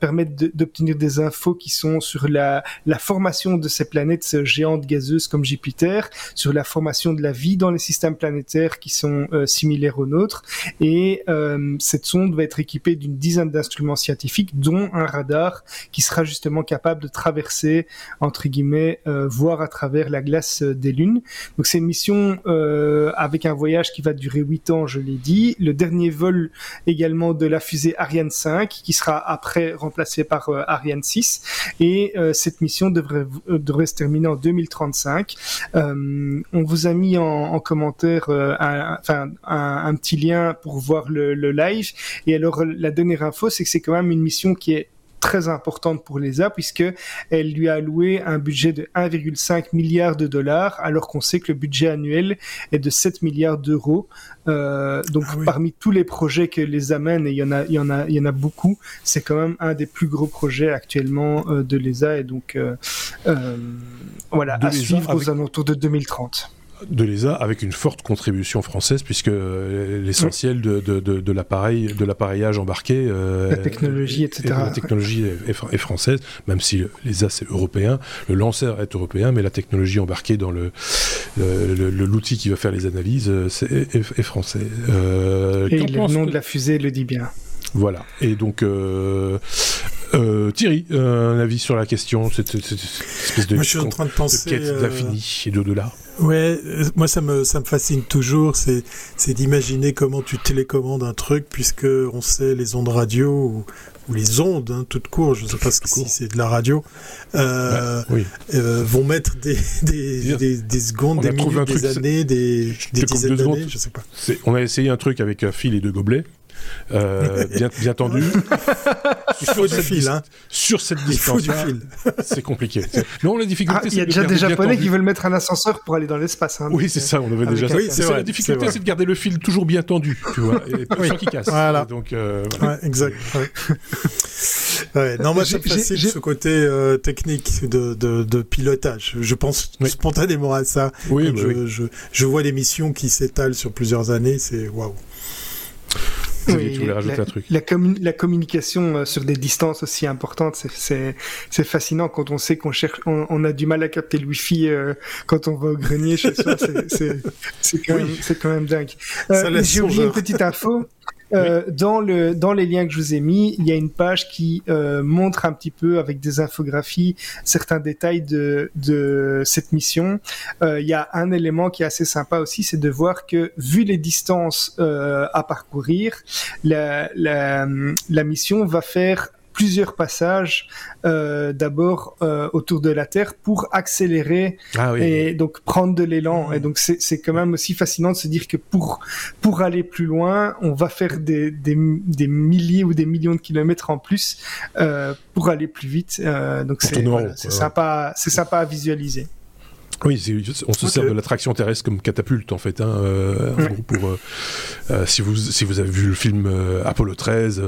permettre d'obtenir des infos qui sont sur la formation de ces planètes géantes gazeuses comme Jupiter, sur la formation de la vie dans les systèmes planétaires qui sont euh, similaires aux nôtres. Et euh, cette sonde va être équipée d'une dizaine d'instruments scientifiques, dont un radar qui sera justement capable de traverser, entre guillemets, euh, voir à travers la glace des lunes. Donc c'est une mission avec un voyage qui va durer 8 ans, je l'ai dit. Le dernier vol également de la fusée Ariane 5, qui sera après remplacé par Ariane 6. Et cette mission devrait, devrait se terminer en 2035. on vous a mis en commentaire euh, un, petit lien pour voir le, le live. Et alors, la dernière info, c'est que c'est quand même une mission qui est très importante pour l'ESA puisque elle lui a alloué un budget de 1,5 milliard de dollars alors qu'on sait que le budget annuel est de 7 milliards d'euros. Euh, donc ah parmi tous les projets que les amène et il y en a il y en a il y en a beaucoup, c'est quand même un des plus gros projets actuellement euh, de l'ESA et donc euh, voilà à suivre aux alentours de 2030 de l'ESA avec une forte contribution française puisque euh, l'essentiel de, de, de, l'appareil de l'appareillage embarqué euh, la technologie etc la technologie est, française même si l'ESA c'est européen. Le lanceur est européen mais la technologie embarquée dans le l'outil qui va faire les analyses euh, c'est est, français. Et le nom de la fusée le dit bien. Voilà. Et donc Euh, Thierry, un avis sur la question, cette, espèce de, moi, je suis en train de penser, quête d'infini et d'au-delà. Ouais, moi ça me ça me fascine toujours, c'est c'est d'imaginer comment tu télécommandes un truc puisque on sait les ondes radio ou, les ondes hein, toutes court, je ne sais pas si c'est de la radio, euh, bah, euh, vont mettre des des, des, secondes, des minutes, des années, des, des dizaines d'années, je sais pas. On a essayé un truc avec un fil et deux gobelets. Euh, bien, bien tendu. Il faut du fil, hein. Sur cette distance, c'est compliqué. Non, la difficulté, ah, Il y a déjà des Japonais qui veulent mettre un ascenseur pour aller dans l'espace. Hein, oui, c'est ça, on avait déjà oui, c'est La difficulté, c'est de garder le fil toujours bien tendu, tu vois, et pas sans qu'il casse. Voilà. donc, euh, ouais, exact. non, moi, ça me fascine ce côté euh, technique de, de, de, pilotage. Je pense spontanément à ça. Oui, bah je, je, je, vois des missions qui s'étalent sur plusieurs années, c'est waouh. Oui, tu rajouter la, un truc. La, la, communication euh, sur des distances aussi importantes, c'est fascinant quand on sait qu'on cherche, on, a du mal à capter le wifi euh, quand on va au grenier chez soi. C'est quand, même, quand même dingue. Euh, J'ai oublié une petite info. Euh, dans, le, dans les liens que je vous ai mis, il y a une page qui euh, montre un petit peu avec des infographies certains détails de, de cette mission. Euh, il y a un élément qui est assez sympa aussi, c'est de voir que vu les distances euh, à parcourir, la, la, la mission va faire plusieurs passages euh, d'abord euh, autour de la Terre pour accélérer ah et donc prendre de l'élan. Et donc c'est quand même aussi fascinant de se dire que pour pour aller plus loin, on va faire des, des, des milliers ou des millions de kilomètres en plus euh, pour aller plus vite. Donc c'est voilà, sympa, c'est sympa à visualiser. Oui, on se sert de l'attraction terrestre comme catapulte en fait. Hein, euh, pour, euh, euh, si vous si vous avez vu le film Apollo 13,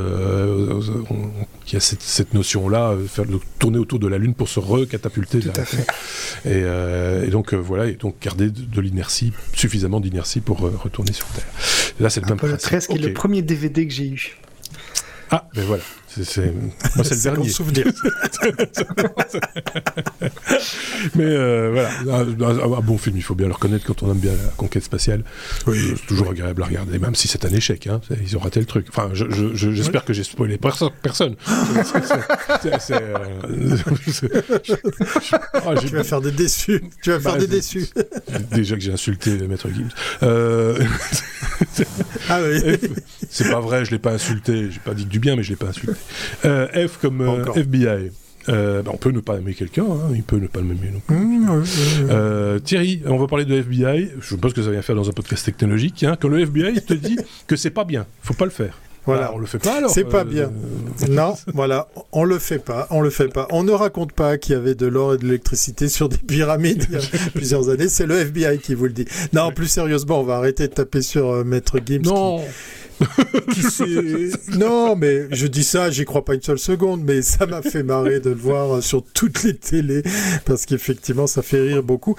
il y a cette, notion-là, faire tourner autour de la Lune pour se recatapulter. Et, et, donc voilà, et donc garder de, l'inertie, suffisamment d'inertie pour retourner sur Terre. Là, c'est le même Apollo 13 qui est le premier DVD que j'ai eu. Ah, ben voilà. C'est, moi, c'est le dernier. souvenir. Mais euh, voilà, un, bon film, il faut bien le reconnaître quand on aime bien la conquête spatiale. Oui, c'est toujours agréable à regarder, même si c'est un échec. Hein. Ils ont raté le truc. Enfin, j'espère que j'ai spoilé personne. tu vas faire des déçus. Tu vas faire bah, des déçus. Déjà que j'ai insulté Maître Gibbs. Euh... ah oui. C'est pas vrai, je l'ai pas insulté. J'ai pas dit du bien, mais je l'ai pas insulté. Euh, F comme euh, FBI. Euh, bah, on peut ne pas aimer quelqu'un, hein, il peut ne pas l'aimer non plus. Mmh, Thierry, on va parler de FBI. Je pense que ça vient faire dans un podcast technologique. Hein, quand le FBI te dit que c'est pas bien, faut pas le faire. Voilà, on le fait pas alors. C'est pas bien. non, voilà, on le fait pas, on le fait pas. On ne raconte pas qu'il y avait de l'or et de l'électricité sur des pyramides il y a plusieurs années. C'est le FBI qui vous le dit. Non, plus sérieusement, on va arrêter de taper sur Maître Gibbs. Non. non, mais je dis ça, j'y crois pas une seule seconde, mais ça m'a fait marrer de le voir sur toutes les télés, parce qu'effectivement, ça fait rire beaucoup.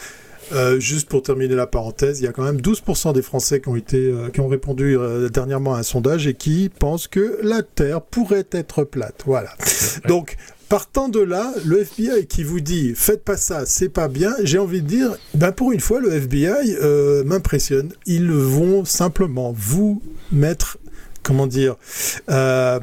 Euh, juste pour terminer la parenthèse, il y a quand même 12% des Français qui ont été, euh, qui ont répondu euh, dernièrement à un sondage et qui pensent que la Terre pourrait être plate. Voilà. Donc, Partant de là, le FBI qui vous dit faites pas ça, c'est pas bien, j'ai envie de dire, ben pour une fois, le FBI m'impressionne. Ils vont simplement vous mettre comment dire, euh,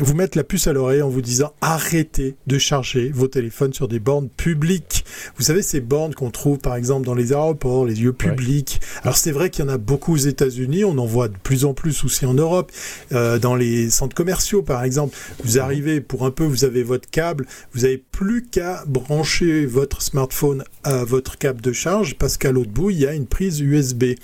vous mettre la puce à l'oreille en vous disant arrêtez de charger vos téléphones sur des bornes publiques. Vous savez, ces bornes qu'on trouve par exemple dans les aéroports, les lieux publics. Alors c'est vrai qu'il y en a beaucoup aux États-Unis, on en voit de plus en plus aussi en Europe, euh, dans les centres commerciaux par exemple. Vous arrivez pour un peu, vous avez votre câble, vous n'avez plus qu'à brancher votre smartphone à votre câble de charge parce qu'à l'autre bout, il y a une prise USB.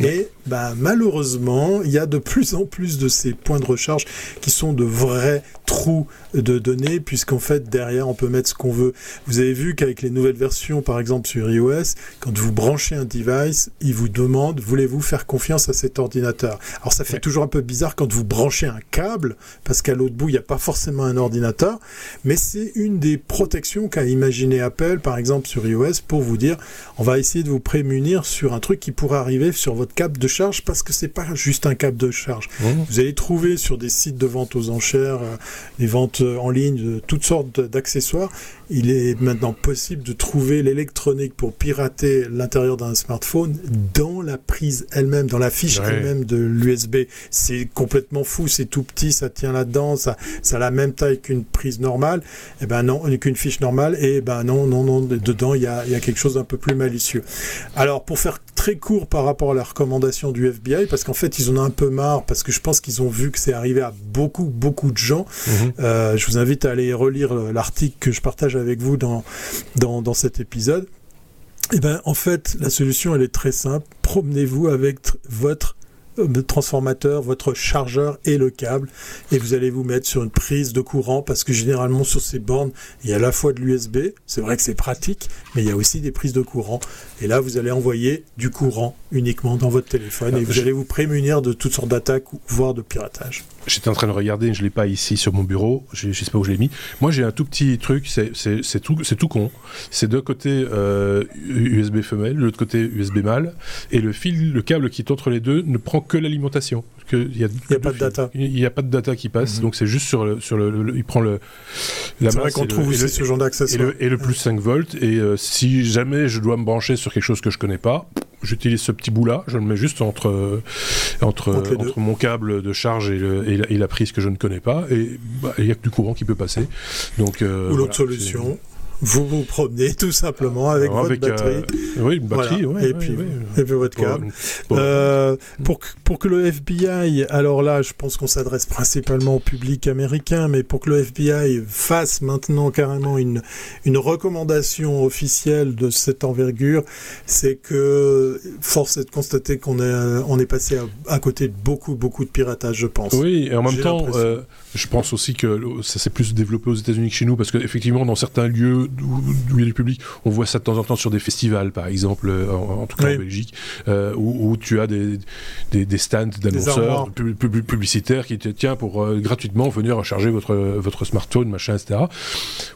Et bah, malheureusement, il y a de plus en plus de ces points de recharge qui sont de vrais trous de données, puisqu'en fait, derrière, on peut mettre ce qu'on veut. Vous avez vu qu'avec les nouvelles versions, par exemple sur iOS, quand vous branchez un device, il vous demande, voulez-vous faire confiance à cet ordinateur? Alors ça fait toujours un peu bizarre quand vous branchez un câble, parce qu'à l'autre bout, il n'y a pas forcément un ordinateur, mais c'est une des protections qu'a imaginé Apple, par exemple sur iOS, pour vous dire, on va essayer de vous prémunir sur un truc qui pourrait arriver sur votre câble de charge, parce que c'est pas juste un câble de charge. Mmh. Vous allez trouver sur des sites de vente aux enchères, euh, les ventes en ligne de toutes sortes d'accessoires, il est maintenant possible de trouver l'électronique pour pirater l'intérieur d'un smartphone dans la prise elle-même, dans la fiche elle-même de l'USB. C'est complètement fou, c'est tout petit, ça tient là-dedans, ça, ça a la même taille qu'une prise normale. Et eh ben non, qu'une fiche normale. Et ben non, non, non, dedans il y a, y a quelque chose d'un peu plus malicieux. Alors pour faire très court par rapport à la recommandation du FBI, parce qu'en fait ils en ont un peu marre, parce que je pense qu'ils ont vu que c'est arrivé à beaucoup, beaucoup de gens. Mhm. Euh, je vous invite à aller relire l'article que je partage avec vous dans, dans, dans cet épisode. Et eh ben en fait la solution elle est très simple. Promenez-vous avec votre euh, transformateur, votre chargeur et le câble et vous allez vous mettre sur une prise de courant parce que généralement sur ces bornes il y a à la fois de l'USB, c'est vrai que c'est pratique, mais il y a aussi des prises de courant et là vous allez envoyer du courant uniquement dans votre téléphone et vous allez vous prémunir de toutes sortes d'attaques voire de piratage. J'étais en train de regarder, je ne l'ai pas ici sur mon bureau, je ne sais pas où je l'ai mis. Moi j'ai un tout petit truc, c'est tout, tout con. C'est d'un côté euh, USB femelle, de l'autre côté USB mâle, et le fil, le câble qui est entre les deux ne prend que l'alimentation. Il n'y a, y a pas de data. Il n'y a pas de data qui passe, mhm. donc c'est juste sur le, sur le, il prend le. La c'est vrai qu'on trouve aussi ce genre d'accessoire. Et, le, plus 5 volts. Et euh, si jamais je dois me brancher sur quelque chose que je connais pas, j'utilise ce petit bout là, je le mets juste entre entre, entre, mon câble de charge et, et, la, prise que je ne connais pas, et bah, il n'y a que du courant qui peut passer. Donc, euh, Ou l'autre solution, vous vous promenez tout simplement avec votre batterie. Euh, oui, une batterie, et, puis, et, puis, votre câble. Euh, pour, pour que le FBI, alors là, je pense qu'on s'adresse principalement au public américain, mais pour que le FBI fasse maintenant carrément une, une recommandation officielle de cette envergure, c'est que force est de constater qu'on est, on est passé à, côté de beaucoup, beaucoup de piratage, je pense. Oui, et en même temps, euh, je pense aussi que ça s'est plus développé aux États-Unis que chez nous, parce qu'effectivement, dans certains lieux du public, on voit ça de temps en temps sur des festivals, par exemple, euh, en, tout cas en Belgique, euh, où, tu as des, des, stands d'annonceurs publicitaires qui te tiennent pour euh, gratuitement venir recharger votre, votre smartphone, machin, etc.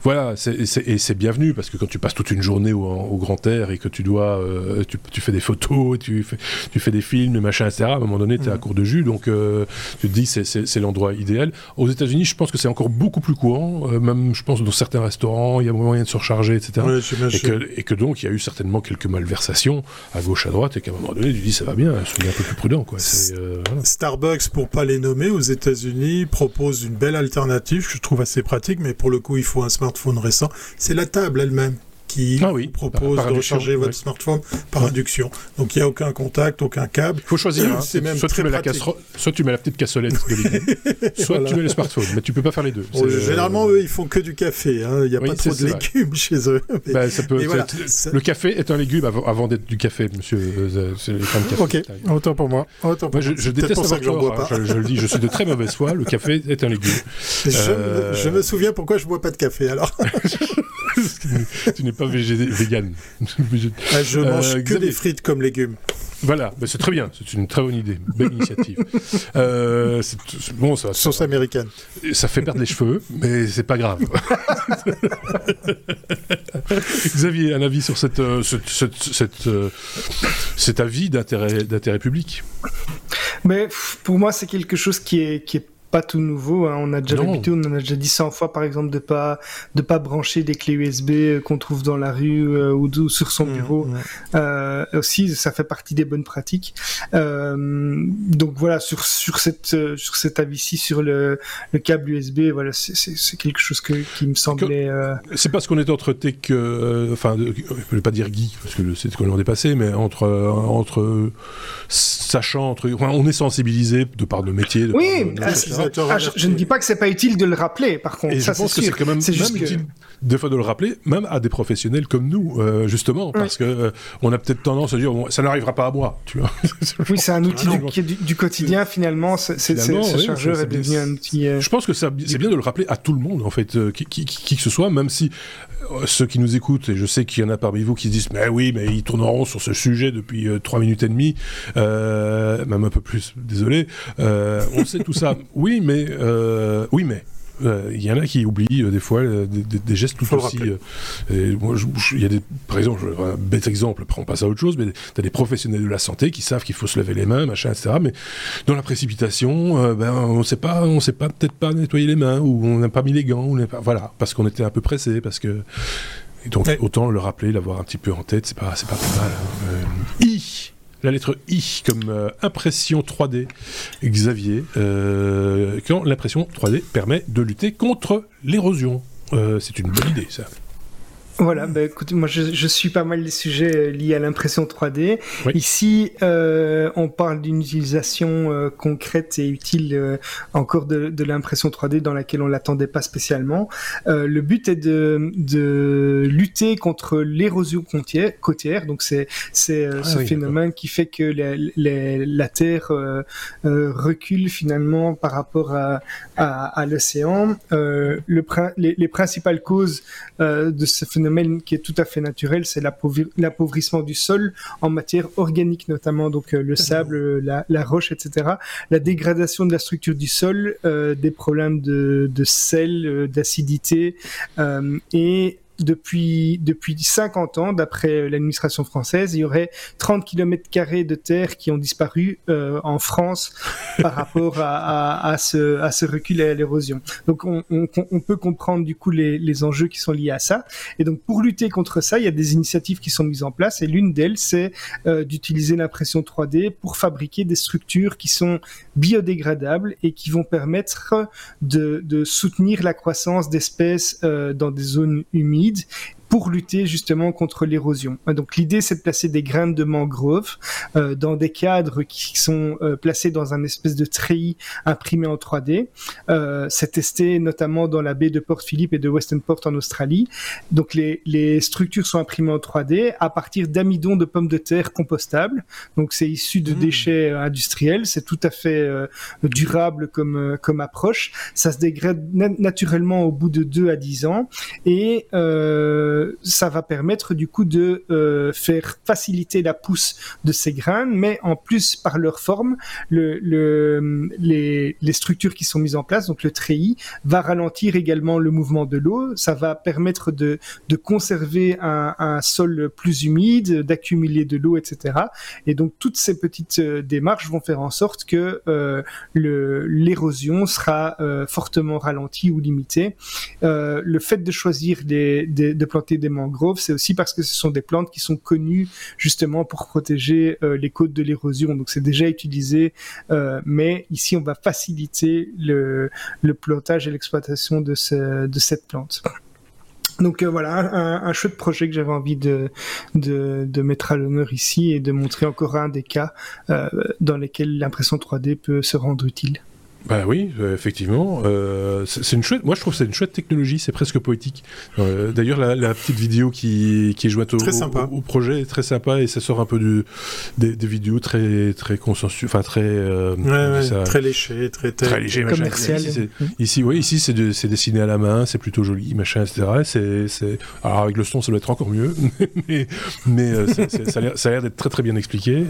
Voilà, et c'est bienvenu, parce que quand tu passes toute une journée au, grand air et que tu dois, tu, tu, fais des photos, tu fais, tu fais des films, machin, etc., à un moment donné, tu es à mmh. court de jus, donc tu te dis c'est l'endroit idéal. Aux États-Unis, je pense que c'est encore beaucoup plus courant, même je pense dans certains restaurants, il y a moyen de surchargé, etc. et, que, et, que, donc il y a eu certainement quelques malversations à gauche à droite et qu'à un moment donné tu dis ça va bien, soyez un peu plus prudent. Quoi. Euh, Starbucks, pour pas les nommer, aux États-Unis propose une belle alternative, que je trouve assez pratique, mais pour le coup il faut un smartphone récent. C'est la table elle-même qui ah propose de recharger votre smartphone par induction. Donc il n'y a aucun contact, aucun câble. Il faut choisir. Hein. C'est même soit, tu mets la soit tu mets la petite cassolette de soit tu mets le smartphone. Mais tu peux pas faire les deux. généralement, eux, ils font que du café. Hein. Il n'y a pas trop de légumes chez eux. Bah, ça peut, Le café est un légume avant, d'être du café, monsieur. Euh, café. Ok, autant pour moi. Autant moi je, je déteste ça que j'en bois pas. Je, le dis, je suis de très mauvaise foi. Le café est un légume. Je, me souviens pourquoi je bois pas de café alors. tu n'es pas vegan. Ah, je mange euh, que des frites comme légumes. Voilà, c'est très bien, c'est une très bonne idée, belle initiative. euh, bon, ça, sauce américaine. Ça fait perdre les cheveux, mais c'est pas grave. Xavier, un avis sur cette, euh, cette, euh, cet avis d'intérêt public? Mais pour moi, c'est quelque chose qui est, qui est pas tout nouveau. Hein. On a déjà l'habitude, on en a déjà dit 100 fois, par exemple, de pas de pas brancher des clés USB euh, qu'on trouve dans la rue euh, ou, sur son mmh, bureau. Mmh. Euh, aussi, ça fait partie des bonnes pratiques. donc voilà, sur sur cette sur cet avis-ci, sur le, le câble USB, voilà, c'est quelque chose que, qui me semblait. C'est parce qu'on est entre tech, enfin, je vais pas dire geek parce que c'est ce qu'on est dépassé, mais entre entre sachant, entre, on est sensibilisé de par le métier. De oui, ah, je, ne dis pas que c'est pas utile de le rappeler, par contre. Et je pense que c'est quand même, même utile des fois de le rappeler, même à des professionnels comme nous, euh, justement, parce que euh, on a peut-être tendance à dire ça n'arrivera pas à moi, tu vois. oui, c'est un outil du, quotidien finalement. C'est, ce chargeur est, devenu un outil. Euh, je pense que c'est bien de le rappeler à tout le monde, en fait, qui, que ce soit, même si ceux qui nous écoutent, et je sais qu'il y en a parmi vous qui se disent mais oui, mais ils tourneront sur ce sujet depuis trois minutes et demie, même un peu plus, désolé. on sait tout ça. Oui, mais oui, mais Il y en a qui oublient des fois des, gestes tout aussi. il y a des, par exemple, un bête exemple, après on passe à autre chose, mais tu as des professionnels de la santé qui savent qu'il faut se lever les mains, machin, etc. Mais dans la précipitation, ben, on sait pas, on sait pas, peut-être pas nettoyer les mains, ou on n'a pas mis les gants, ou pas, voilà, parce qu'on était un peu pressé, parce que. donc, autant le rappeler, l'avoir un petit peu en tête, c'est pas, c'est pas mal. Hein. La lettre I comme euh, impression 3D, Xavier, euh, quand l'impression 3D permet de lutter contre l'érosion. Euh, c'est une bonne idée, ça. Voilà, bah, écoute, moi je, je, suis pas mal des sujets euh, liés à l'impression 3D. Ici, euh, on parle d'une utilisation euh, concrète et utile euh, encore de, de l'impression 3D dans laquelle on l'attendait pas spécialement. Euh, le but est de, de lutter contre l'érosion côtière. Donc c'est c'est ah ce phénomène qui fait que la Terre recule finalement par rapport à, à, à l'océan. le, les, les, principales causes de ce phénomène qui est tout à fait naturel, c'est l'appauvrissement du sol en matière organique notamment, donc euh, le sable, la, roche, etc. La dégradation de la structure du sol, euh, des problèmes de, de sel, euh, d'acidité et depuis, depuis 50 ans, d'après l'administration française, il y aurait 30 km de terre qui ont disparu euh, en France par rapport à, ce, à ce recul et à l'érosion. Donc on, peut comprendre du coup les, les, enjeux qui sont liés à ça. Et donc pour lutter contre ça, il y a des initiatives qui sont mises en place et l'une d'elles, c'est euh, d'utiliser l'impression 3D pour fabriquer des structures qui sont biodégradables et qui vont permettre de, de soutenir la croissance d'espèces euh, dans des zones humides needs. Pour lutter justement contre l'érosion. Donc l'idée c'est de placer des graines de mangrove euh, dans des cadres qui sont euh, placés dans un espèce de treillis imprimé en 3D. Euh, c'est testé notamment dans la baie de Port Phillip et de Western Port en Australie. Donc les, les structures sont imprimées en 3D à partir d'amidon de pommes de terre compostables. Donc c'est issu de mmh. déchets industriels. C'est tout à fait durable comme comme approche. Ça se dégrade naturellement au bout de 2 à 10 ans et euh, ça va permettre du coup de euh, faire faciliter la pousse de ces graines, mais en plus par leur forme, le, le, les, structures qui sont mises en place, donc le treillis, va ralentir également le mouvement de l'eau. Ça va permettre de, conserver un, sol plus humide, d'accumuler de l'eau, etc. Et donc toutes ces petites euh, démarches vont faire en sorte que euh, l'érosion sera fortement ralentie ou limitée. Le fait de choisir des, des, des mangroves, c'est aussi parce que ce sont des plantes qui sont connues justement pour protéger euh, les côtes de l'érosion. Donc c'est déjà utilisé, euh, mais ici on va faciliter le, plantage et l'exploitation de, ce, de cette plante. Donc euh, voilà, un, un chouette projet que j'avais envie de, mettre à l'honneur ici et de montrer encore un des cas dans lesquels l'impression 3D peut se rendre utile. Bah oui, euh, effectivement. Euh, c'est une chouette. Moi, je trouve que c'est une chouette technologie. C'est presque poétique. Euh, D'ailleurs, la, la, petite vidéo qui, qui est jointe au, au, au, projet est très sympa et ça sort un peu du, des, des vidéos très très consensuelles, enfin très euh, ouais, ouais, ça, très léché, très très léché, commercial. Ici, ici, oui, ici c'est de, dessiné à la main, c'est plutôt joli, machin, etc. C'est c'est alors avec le son, ça doit être encore mieux, mais mais euh, ça a l'air d'être très très bien expliqué,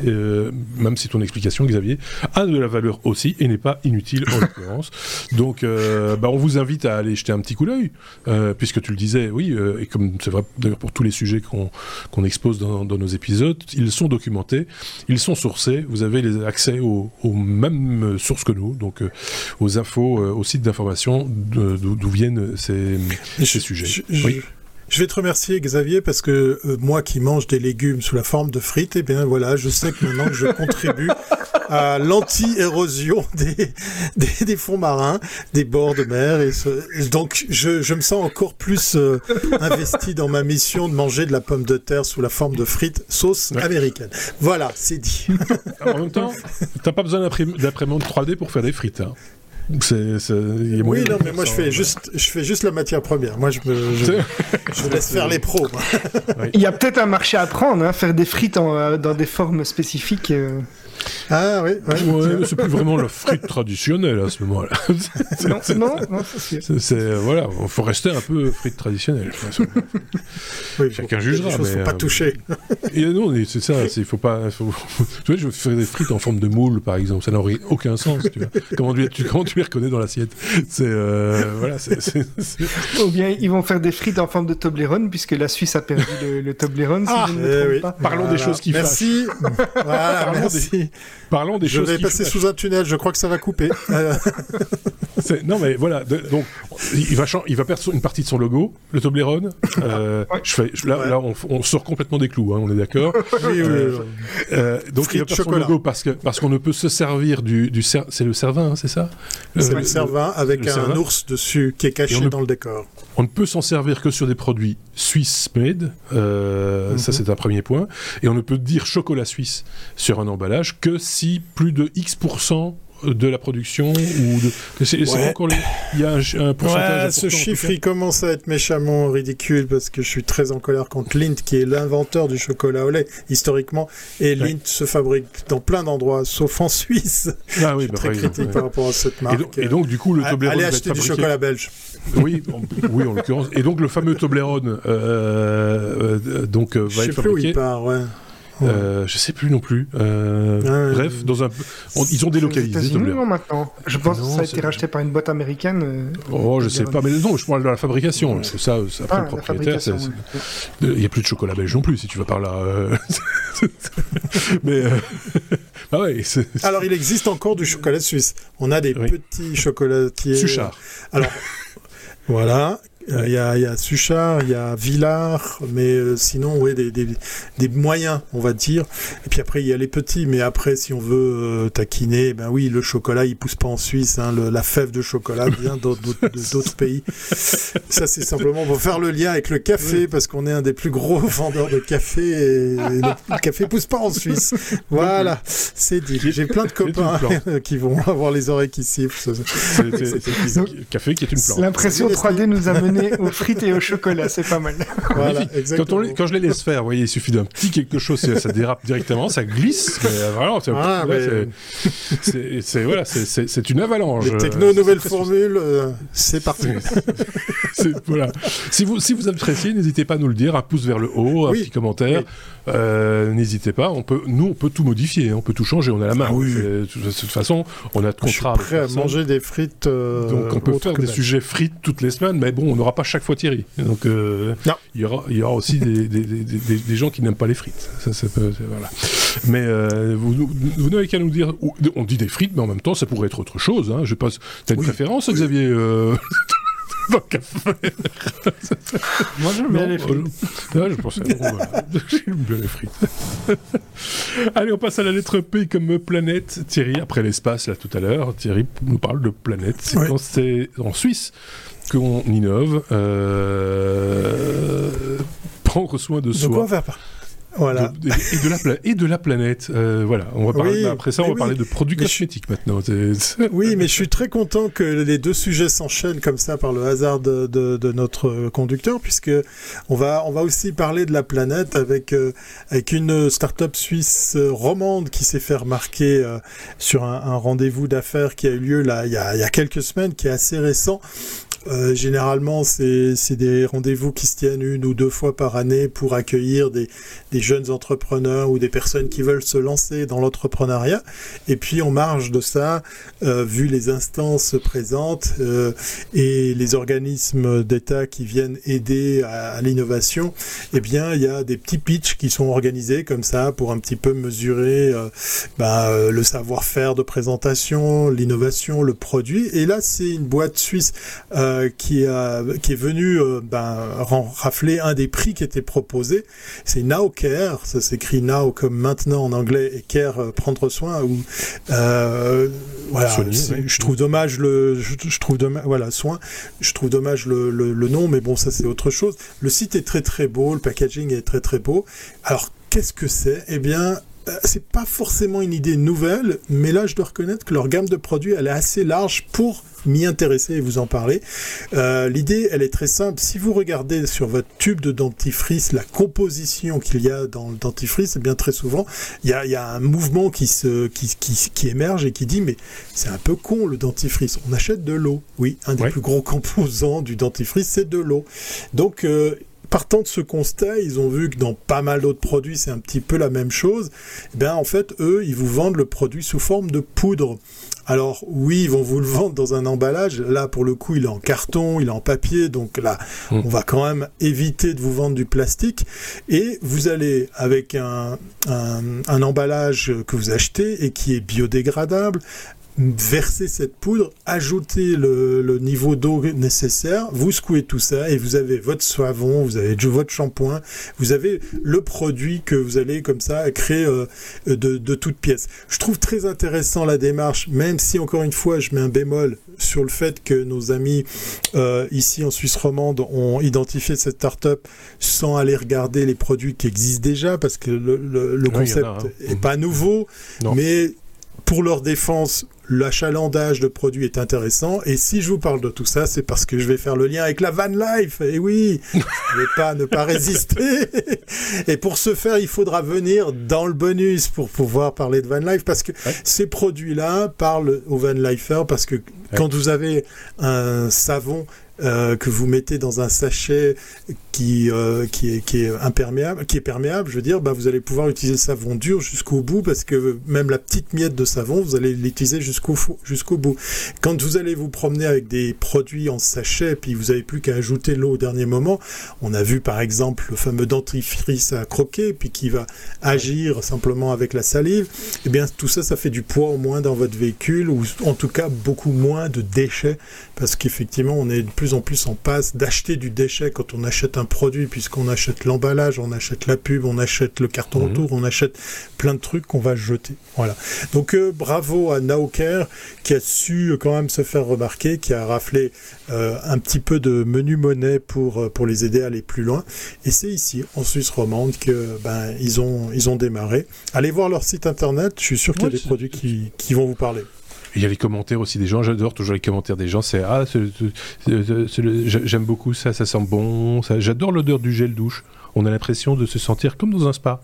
même si ton explication, Xavier, a de la valeur aussi et n'est pas inutile en l'occurrence. Donc, euh, bah, on vous invite à aller jeter un petit coup d'œil, euh, puisque tu le disais, oui, euh, et comme c'est vrai d'ailleurs pour tous les sujets qu'on expose dans, dans, nos épisodes, ils sont documentés, ils sont sourcés, vous avez les accès aux, aux mêmes sources que nous, donc aux infos, aux sites d'information d'où viennent ces, ces sujets. Je, je, oui. Je vais te remercier Xavier parce que euh, moi qui mange des légumes sous la forme de frites, eh bien voilà, je sais que maintenant que je contribue à l'anti-érosion des, des, des, fonds marins, des bords de mer, et, ce, et donc je, je, me sens encore plus euh, investi dans ma mission de manger de la pomme de terre sous la forme de frites sauce ouais. américaine. Voilà, c'est dit. en même temps, t'as pas besoin d'imprimante 3D pour faire des frites. Hein. C'est, c'est, oui, non, mais moi je fais, juste, je fais juste la matière première. Moi je, me, je, je laisse faire les pros. Oui. Il y a peut-être un marché à prendre, hein, faire des frites en, euh, dans des formes spécifiques. Euh... Ah oui, ouais, ouais c'est plus vraiment la frite traditionnelle à ce moment-là. non, non, non c'est voilà, il faut rester un peu frite traditionnelle. oui, Chacun jugera. Il ne faut pas euh, toucher. Et non, c'est ça. Il faut pas. Faut... Tu vois, je fais des frites en forme de moule, par exemple. Ça n'aurait aucun sens. Tu vois. Comment, tu, comment tu les reconnais dans l'assiette? C'est euh, voilà. Ou bien ils vont faire des frites en forme de Toblerone puisque la Suisse a perdu le, Toblerone. Si ah, je ne me eh pas. Parlons des choses qui merci. Voilà, Parlons merci. Des... Parlons des je choses. Je vais passer sous un tunnel. Je crois que ça va couper. non mais voilà. donc il va il va perdre une partie de son logo, le Toblerone. Euh, je fais là, là on, sort complètement des clous. Hein, on est d'accord. oui, oui, euh, donc il va perdre son logo parce que parce qu'on ne peut se servir du, du c'est le Cervin, hein, c'est ça? C'est le Cervin avec un ours dessus qui est caché dans le décor. On ne peut s'en servir que sur des produits suisse made, euh, ça mhm. c'est un premier point, et on ne peut dire chocolat suisse sur un emballage que si plus de X% de la production ou de... c'est encore il y a un, pourcentage ce chiffre il commence à être méchamment ridicule parce que je suis très en colère contre Lindt qui est l'inventeur du chocolat au lait historiquement. Et Lindt se fabrique dans plein d'endroits sauf en Suisse. Ah oui, bah, très critique par rapport à cette marque. et donc, du coup le Toblerone allez acheter du chocolat belge. Oui, oui en l'occurrence. Et donc le fameux Toblerone euh, euh, donc euh, va je être sais fabriqué plus où il part ouais euh, je sais plus non plus. Euh, bref, dans un, ils ont délocalisé. Non, maintenant. Je pense que ça a été racheté par une boîte américaine. Euh, oh, je sais pas, mais non, je parle de la fabrication. C'est ça, après ah, le propriétaire. Il n'y a plus de chocolat belge non plus, si tu vas par là. mais ah ouais, Alors, il existe encore du chocolat suisse. On a des petits chocolatiers. Suchard. Alors. Voilà, euh, il y, a, y, a Suchard, il y a Villard, mais euh, sinon, oui, des, des, des, moyens, on va dire. Et puis après, il y a les petits, mais après, si on veut euh, taquiner, ben oui, le chocolat, il pousse pas en Suisse. Hein, le, la fève de chocolat vient d'autres pays. Ça, c'est simplement pour faire le lien avec le café, parce qu'on est un des plus gros vendeurs de café et le café pousse pas en Suisse. Voilà, c'est dit. J'ai plein de copains qui vont avoir les oreilles qui sifflent. C'est café qui est une plante. L'impression 3D nous a mené aux frites et au chocolat, c'est pas mal. quand, on, quand, je les laisse faire, vous voyez, il suffit d'un petit quelque chose, ça dérape directement, ça glisse. Mais euh, vraiment, c'est voilà, c'est une avalanche. Les techno nouvelles formules, euh, c'est parti. voilà. Si vous si vous appréciez, n'hésitez pas à nous le dire, un pouce vers le haut, un petit commentaire. Euh, n'hésitez pas, on peut, nous on peut tout modifier, on peut tout changer, on a la main. Ah de toute façon, on a de contrat. Je suis prêt à manger des frites. Donc on peut faire des sujets frites toutes les semaines, mais bon, on pas chaque fois Thierry. Donc euh, il y aura, il y aura aussi des, des, des, des gens qui n'aiment pas les frites. Ça, ça peut, voilà. Mais euh, vous, vous n'avez qu'à nous dire. On dit des frites, mais en même temps, ça pourrait être autre chose. Hein. Je passe. T'as une préférence, Xavier euh... Moi j'aime bien les frites. Ah, je pensais J'aime bien les frites. Allez, on passe à la lettre P comme planète. Thierry, après l'espace, là tout à l'heure, Thierry nous parle de planète. C'est en Suisse qu'on innove, euh, prendre soin de, soi. quoi voilà. et, de la et de la planète. Euh, voilà. On va parler, après ça, on va parler de produits cosmétiques maintenant. oui, mais je suis très content que les deux sujets s'enchaînent comme ça par le hasard de, de, notre conducteur, puisque on va, on va aussi parler de la planète avec, euh, avec une start-up suisse romande qui s'est fait remarquer euh, sur un, un rendez-vous d'affaires qui a eu lieu là, il, y a, il y a quelques semaines, qui est assez récent, euh, généralement, c'est des rendez-vous qui se tiennent une ou deux fois par année pour accueillir des, des jeunes entrepreneurs ou des personnes qui veulent se lancer dans l'entrepreneuriat. Et puis, en marge de ça, euh, vu les instances présentes euh, et les organismes d'État qui viennent aider à, l'innovation, eh bien, il y a des petits pitchs qui sont organisés comme ça pour un petit peu mesurer euh, bah, le savoir-faire de présentation, l'innovation, le produit. Et là, c'est une boîte suisse qui, a, qui est venue ben, rafler un des prix qui était proposé. C'est Now ça s'écrit now comme maintenant en anglais et care euh, prendre soin ou euh, voilà. Je trouve dommage le, je, trouve dommage voilà soin. Je trouve dommage le, le, nom, mais bon ça c'est autre chose. Le site est très très beau, le packaging est très très beau. Alors qu'est-ce que c'est? Eh bien euh, c'est pas forcément une idée nouvelle, mais là je dois reconnaître que leur gamme de produits elle est assez large pour m'y intéresser et vous en parler. Euh, l'idée, elle est très simple. Si vous regardez sur votre tube de dentifrice la composition qu'il y a dans le dentifrice, eh bien très souvent, il y a, y a, un mouvement qui, se, qui, qui, qui, émerge et qui dit mais c'est un peu con le dentifrice. On achète de l'eau. Oui, un des plus gros composants du dentifrice, c'est de l'eau. Donc, euh, partant de ce constat, ils ont vu que dans pas mal d'autres produits, c'est un petit peu la même chose. Eh bien, en fait, eux, ils vous vendent le produit sous forme de poudre. Alors oui, ils vont vous le vendre dans un emballage. Là, pour le coup, il est en carton, il est en papier. Donc là, mm. on va quand même éviter de vous vendre du plastique. Et vous allez avec un, un emballage que vous achetez et qui est biodégradable, verser cette poudre, ajouter le, niveau d'eau nécessaire, vous secouez tout ça et vous avez votre savon, vous avez votre shampoing, vous avez le produit que vous allez comme ça créer euh, de, de toutes pièces. Je trouve très intéressant la démarche, même si encore une fois je mets un bémol sur le fait que nos amis euh, ici en Suisse romande ont identifié cette start-up sans aller regarder les produits qui existent déjà parce que le, le, concept n'est hein. pas nouveau, mais pour leur défense, l'achalandage de produits est intéressant. Et si je vous parle de tout ça, c'est parce que je vais faire le lien avec la van life. Et oui, je ne vais pas ne pas résister. Et pour ce faire, il faudra venir dans le bonus pour pouvoir parler de van life parce que ces produits-là parlent aux van lifers parce que quand vous avez un savon euh, que vous mettez dans un sachet qui, euh, qui, est, imperméable, qui est perméable, je veux dire, bah, vous allez pouvoir utiliser le savon dur jusqu'au bout parce que même la petite miette de savon, vous allez l'utiliser jusqu'au jusqu'au bout. Quand vous allez vous promener avec des produits en sachet, puis vous n'avez plus qu'à ajouter l'eau au dernier moment, on a vu par exemple le fameux dentifrice à croquer, puis qui va agir simplement avec la salive, et eh bien tout ça, ça fait du poids au moins dans votre véhicule, ou en tout cas beaucoup moins de déchets, parce qu'effectivement on est plus en plus en passe d'acheter du déchet quand on achète un produit, puisqu'on achète l'emballage, on achète la pub, on achète le carton mhm. autour, on achète plein de trucs qu'on va jeter. Voilà. Donc euh, bravo à Nauker qui a su euh, quand même se faire remarquer, qui a raflé euh, un petit peu de menu monnaie pour, pour les aider à aller plus loin. Et c'est ici, en Suisse romande, que ben, ils, ont, ils ont démarré. Allez voir leur site internet, je suis sûr qu'il y a des produits qui, qui vont vous parler. Il y a les commentaires aussi des gens, j'adore toujours les commentaires des gens, c'est Ah, j'aime beaucoup ça, ça sent bon, j'adore l'odeur du gel douche. On a l'impression de se sentir comme dans un spa.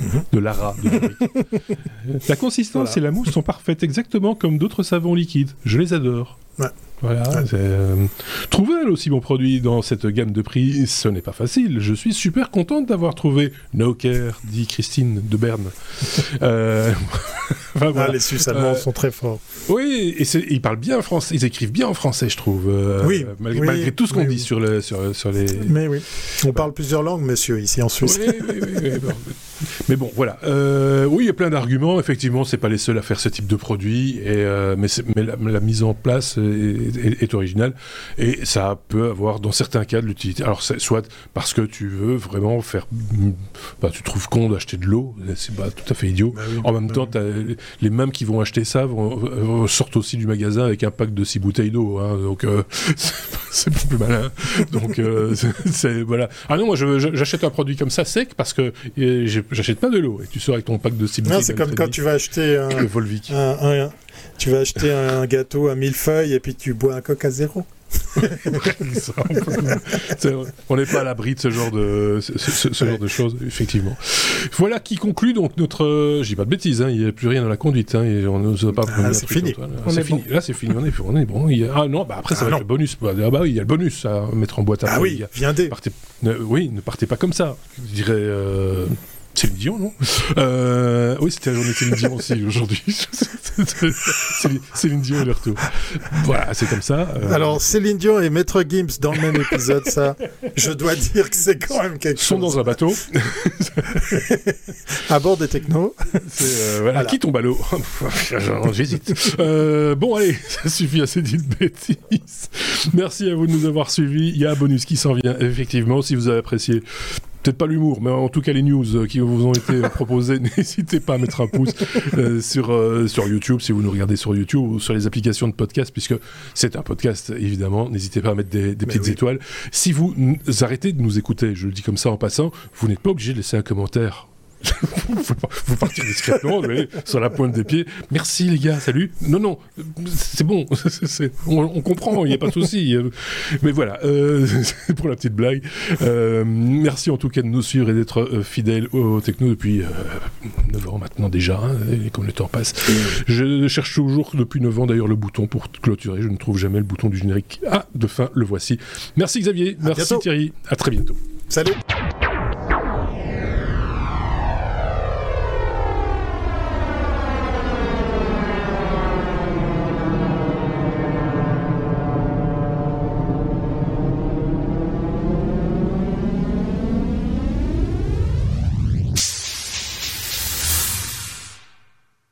Mhm. de Lara. De la consistance et la mousse sont parfaites, exactement comme d'autres savons liquides. Je les adore. Ouais. Voilà. Euh, trouver aussi mon produit dans cette gamme de prix, ce n'est pas facile. Je suis super contente d'avoir trouvé No Care, dit Christine de Berne. euh... ah, les Suisses allemands euh, sont très forts. Oui, et ils parlent bien français, ils écrivent bien en français, je trouve. Oui, malgré, tout ce qu'on dit sur, le, sur, sur, les. Mais oui, on parle plusieurs langues, monsieur, ici en Suisse. Oui, oui, oui. mais bon, voilà. oui, il y a plein d'arguments. Effectivement, c'est pas les seuls à faire ce type de produit, et, mais, mais la, la, mise en place est est, original et ça peut avoir dans certains cas de l'utilité. Alors soit parce que tu veux vraiment faire, bah, tu trouves con d'acheter de l'eau, c'est pas tout à fait idiot. Bah en même bah temps, les mêmes qui vont acheter ça vont, sortent aussi du magasin avec un pack de 6 bouteilles d'eau, hein. donc euh, c'est plus malin. Donc euh, c'est voilà. Ah non, moi j'achète un produit comme ça sec parce que j'achète pas de l'eau et tu sors avec ton pack de 6 bouteilles. C'est comme quand tu vas acheter un, un, tu vas acheter un gâteau à mille feuilles et puis tu bois un coq à zéro. on n'est pas à l'abri de ce genre de ce, genre de choses, effectivement. Voilà qui conclut donc notre. J'ai pas de bêtises, hein, il n'y a plus rien dans la conduite. Hein, et on pas. Ah, c'est fini. Là, c'est fini. On est, on est bon. Ah non, bah après ça ah, va être le bonus. Bah, ah bah oui, il y a le bonus à mettre en boîte à. Ah oui, viendez. oui, ne partez pas comme ça. Je dirais. Euh, Céline Dion, non? Euh, Oui, c'était la journée de Céline Dion aussi aujourd'hui. Céline Dion et le retour. Voilà, c'est comme ça. Euh. Alors, Céline Dion et Maître Gims dans le même épisode, ça, je dois dire que c'est quand même quelque chose. Ils sont dans un bateau. à bord des technos. Euh, voilà, Qui tombe à l'eau? J'hésite. bon, allez, ça suffit assez dit de bêtises. Merci à vous de nous avoir suivis. Il y a un bonus qui s'en vient, effectivement, si vous avez apprécié peut-être pas l'humour, mais en tout cas les news euh, qui vous ont été proposées, n'hésitez pas à mettre un pouce euh, sur, euh, sur YouTube, si vous nous regardez sur YouTube ou sur les applications de podcast, puisque c'est un podcast, évidemment. N'hésitez pas à mettre des, petites étoiles. Si vous arrêtez de nous écouter, je le dis comme ça en passant, vous n'êtes pas obligé de laisser un commentaire vous partir discrètement, mais sur la pointe des pieds. Merci les gars, salut. Non, non, c'est bon, on, comprend, il n'y a pas de souci. Mais voilà, euh, pour la petite blague. Euh, merci en tout cas de nous suivre et d'être euh, fidèles au techno depuis 9 ans maintenant déjà, hein, et comme le temps passe. Je cherche toujours depuis 9 ans d'ailleurs le bouton pour clôturer. Je ne trouve jamais le bouton du générique. Ah, de fin, le voici. Merci Xavier, merci Thierry, à très bientôt. Salut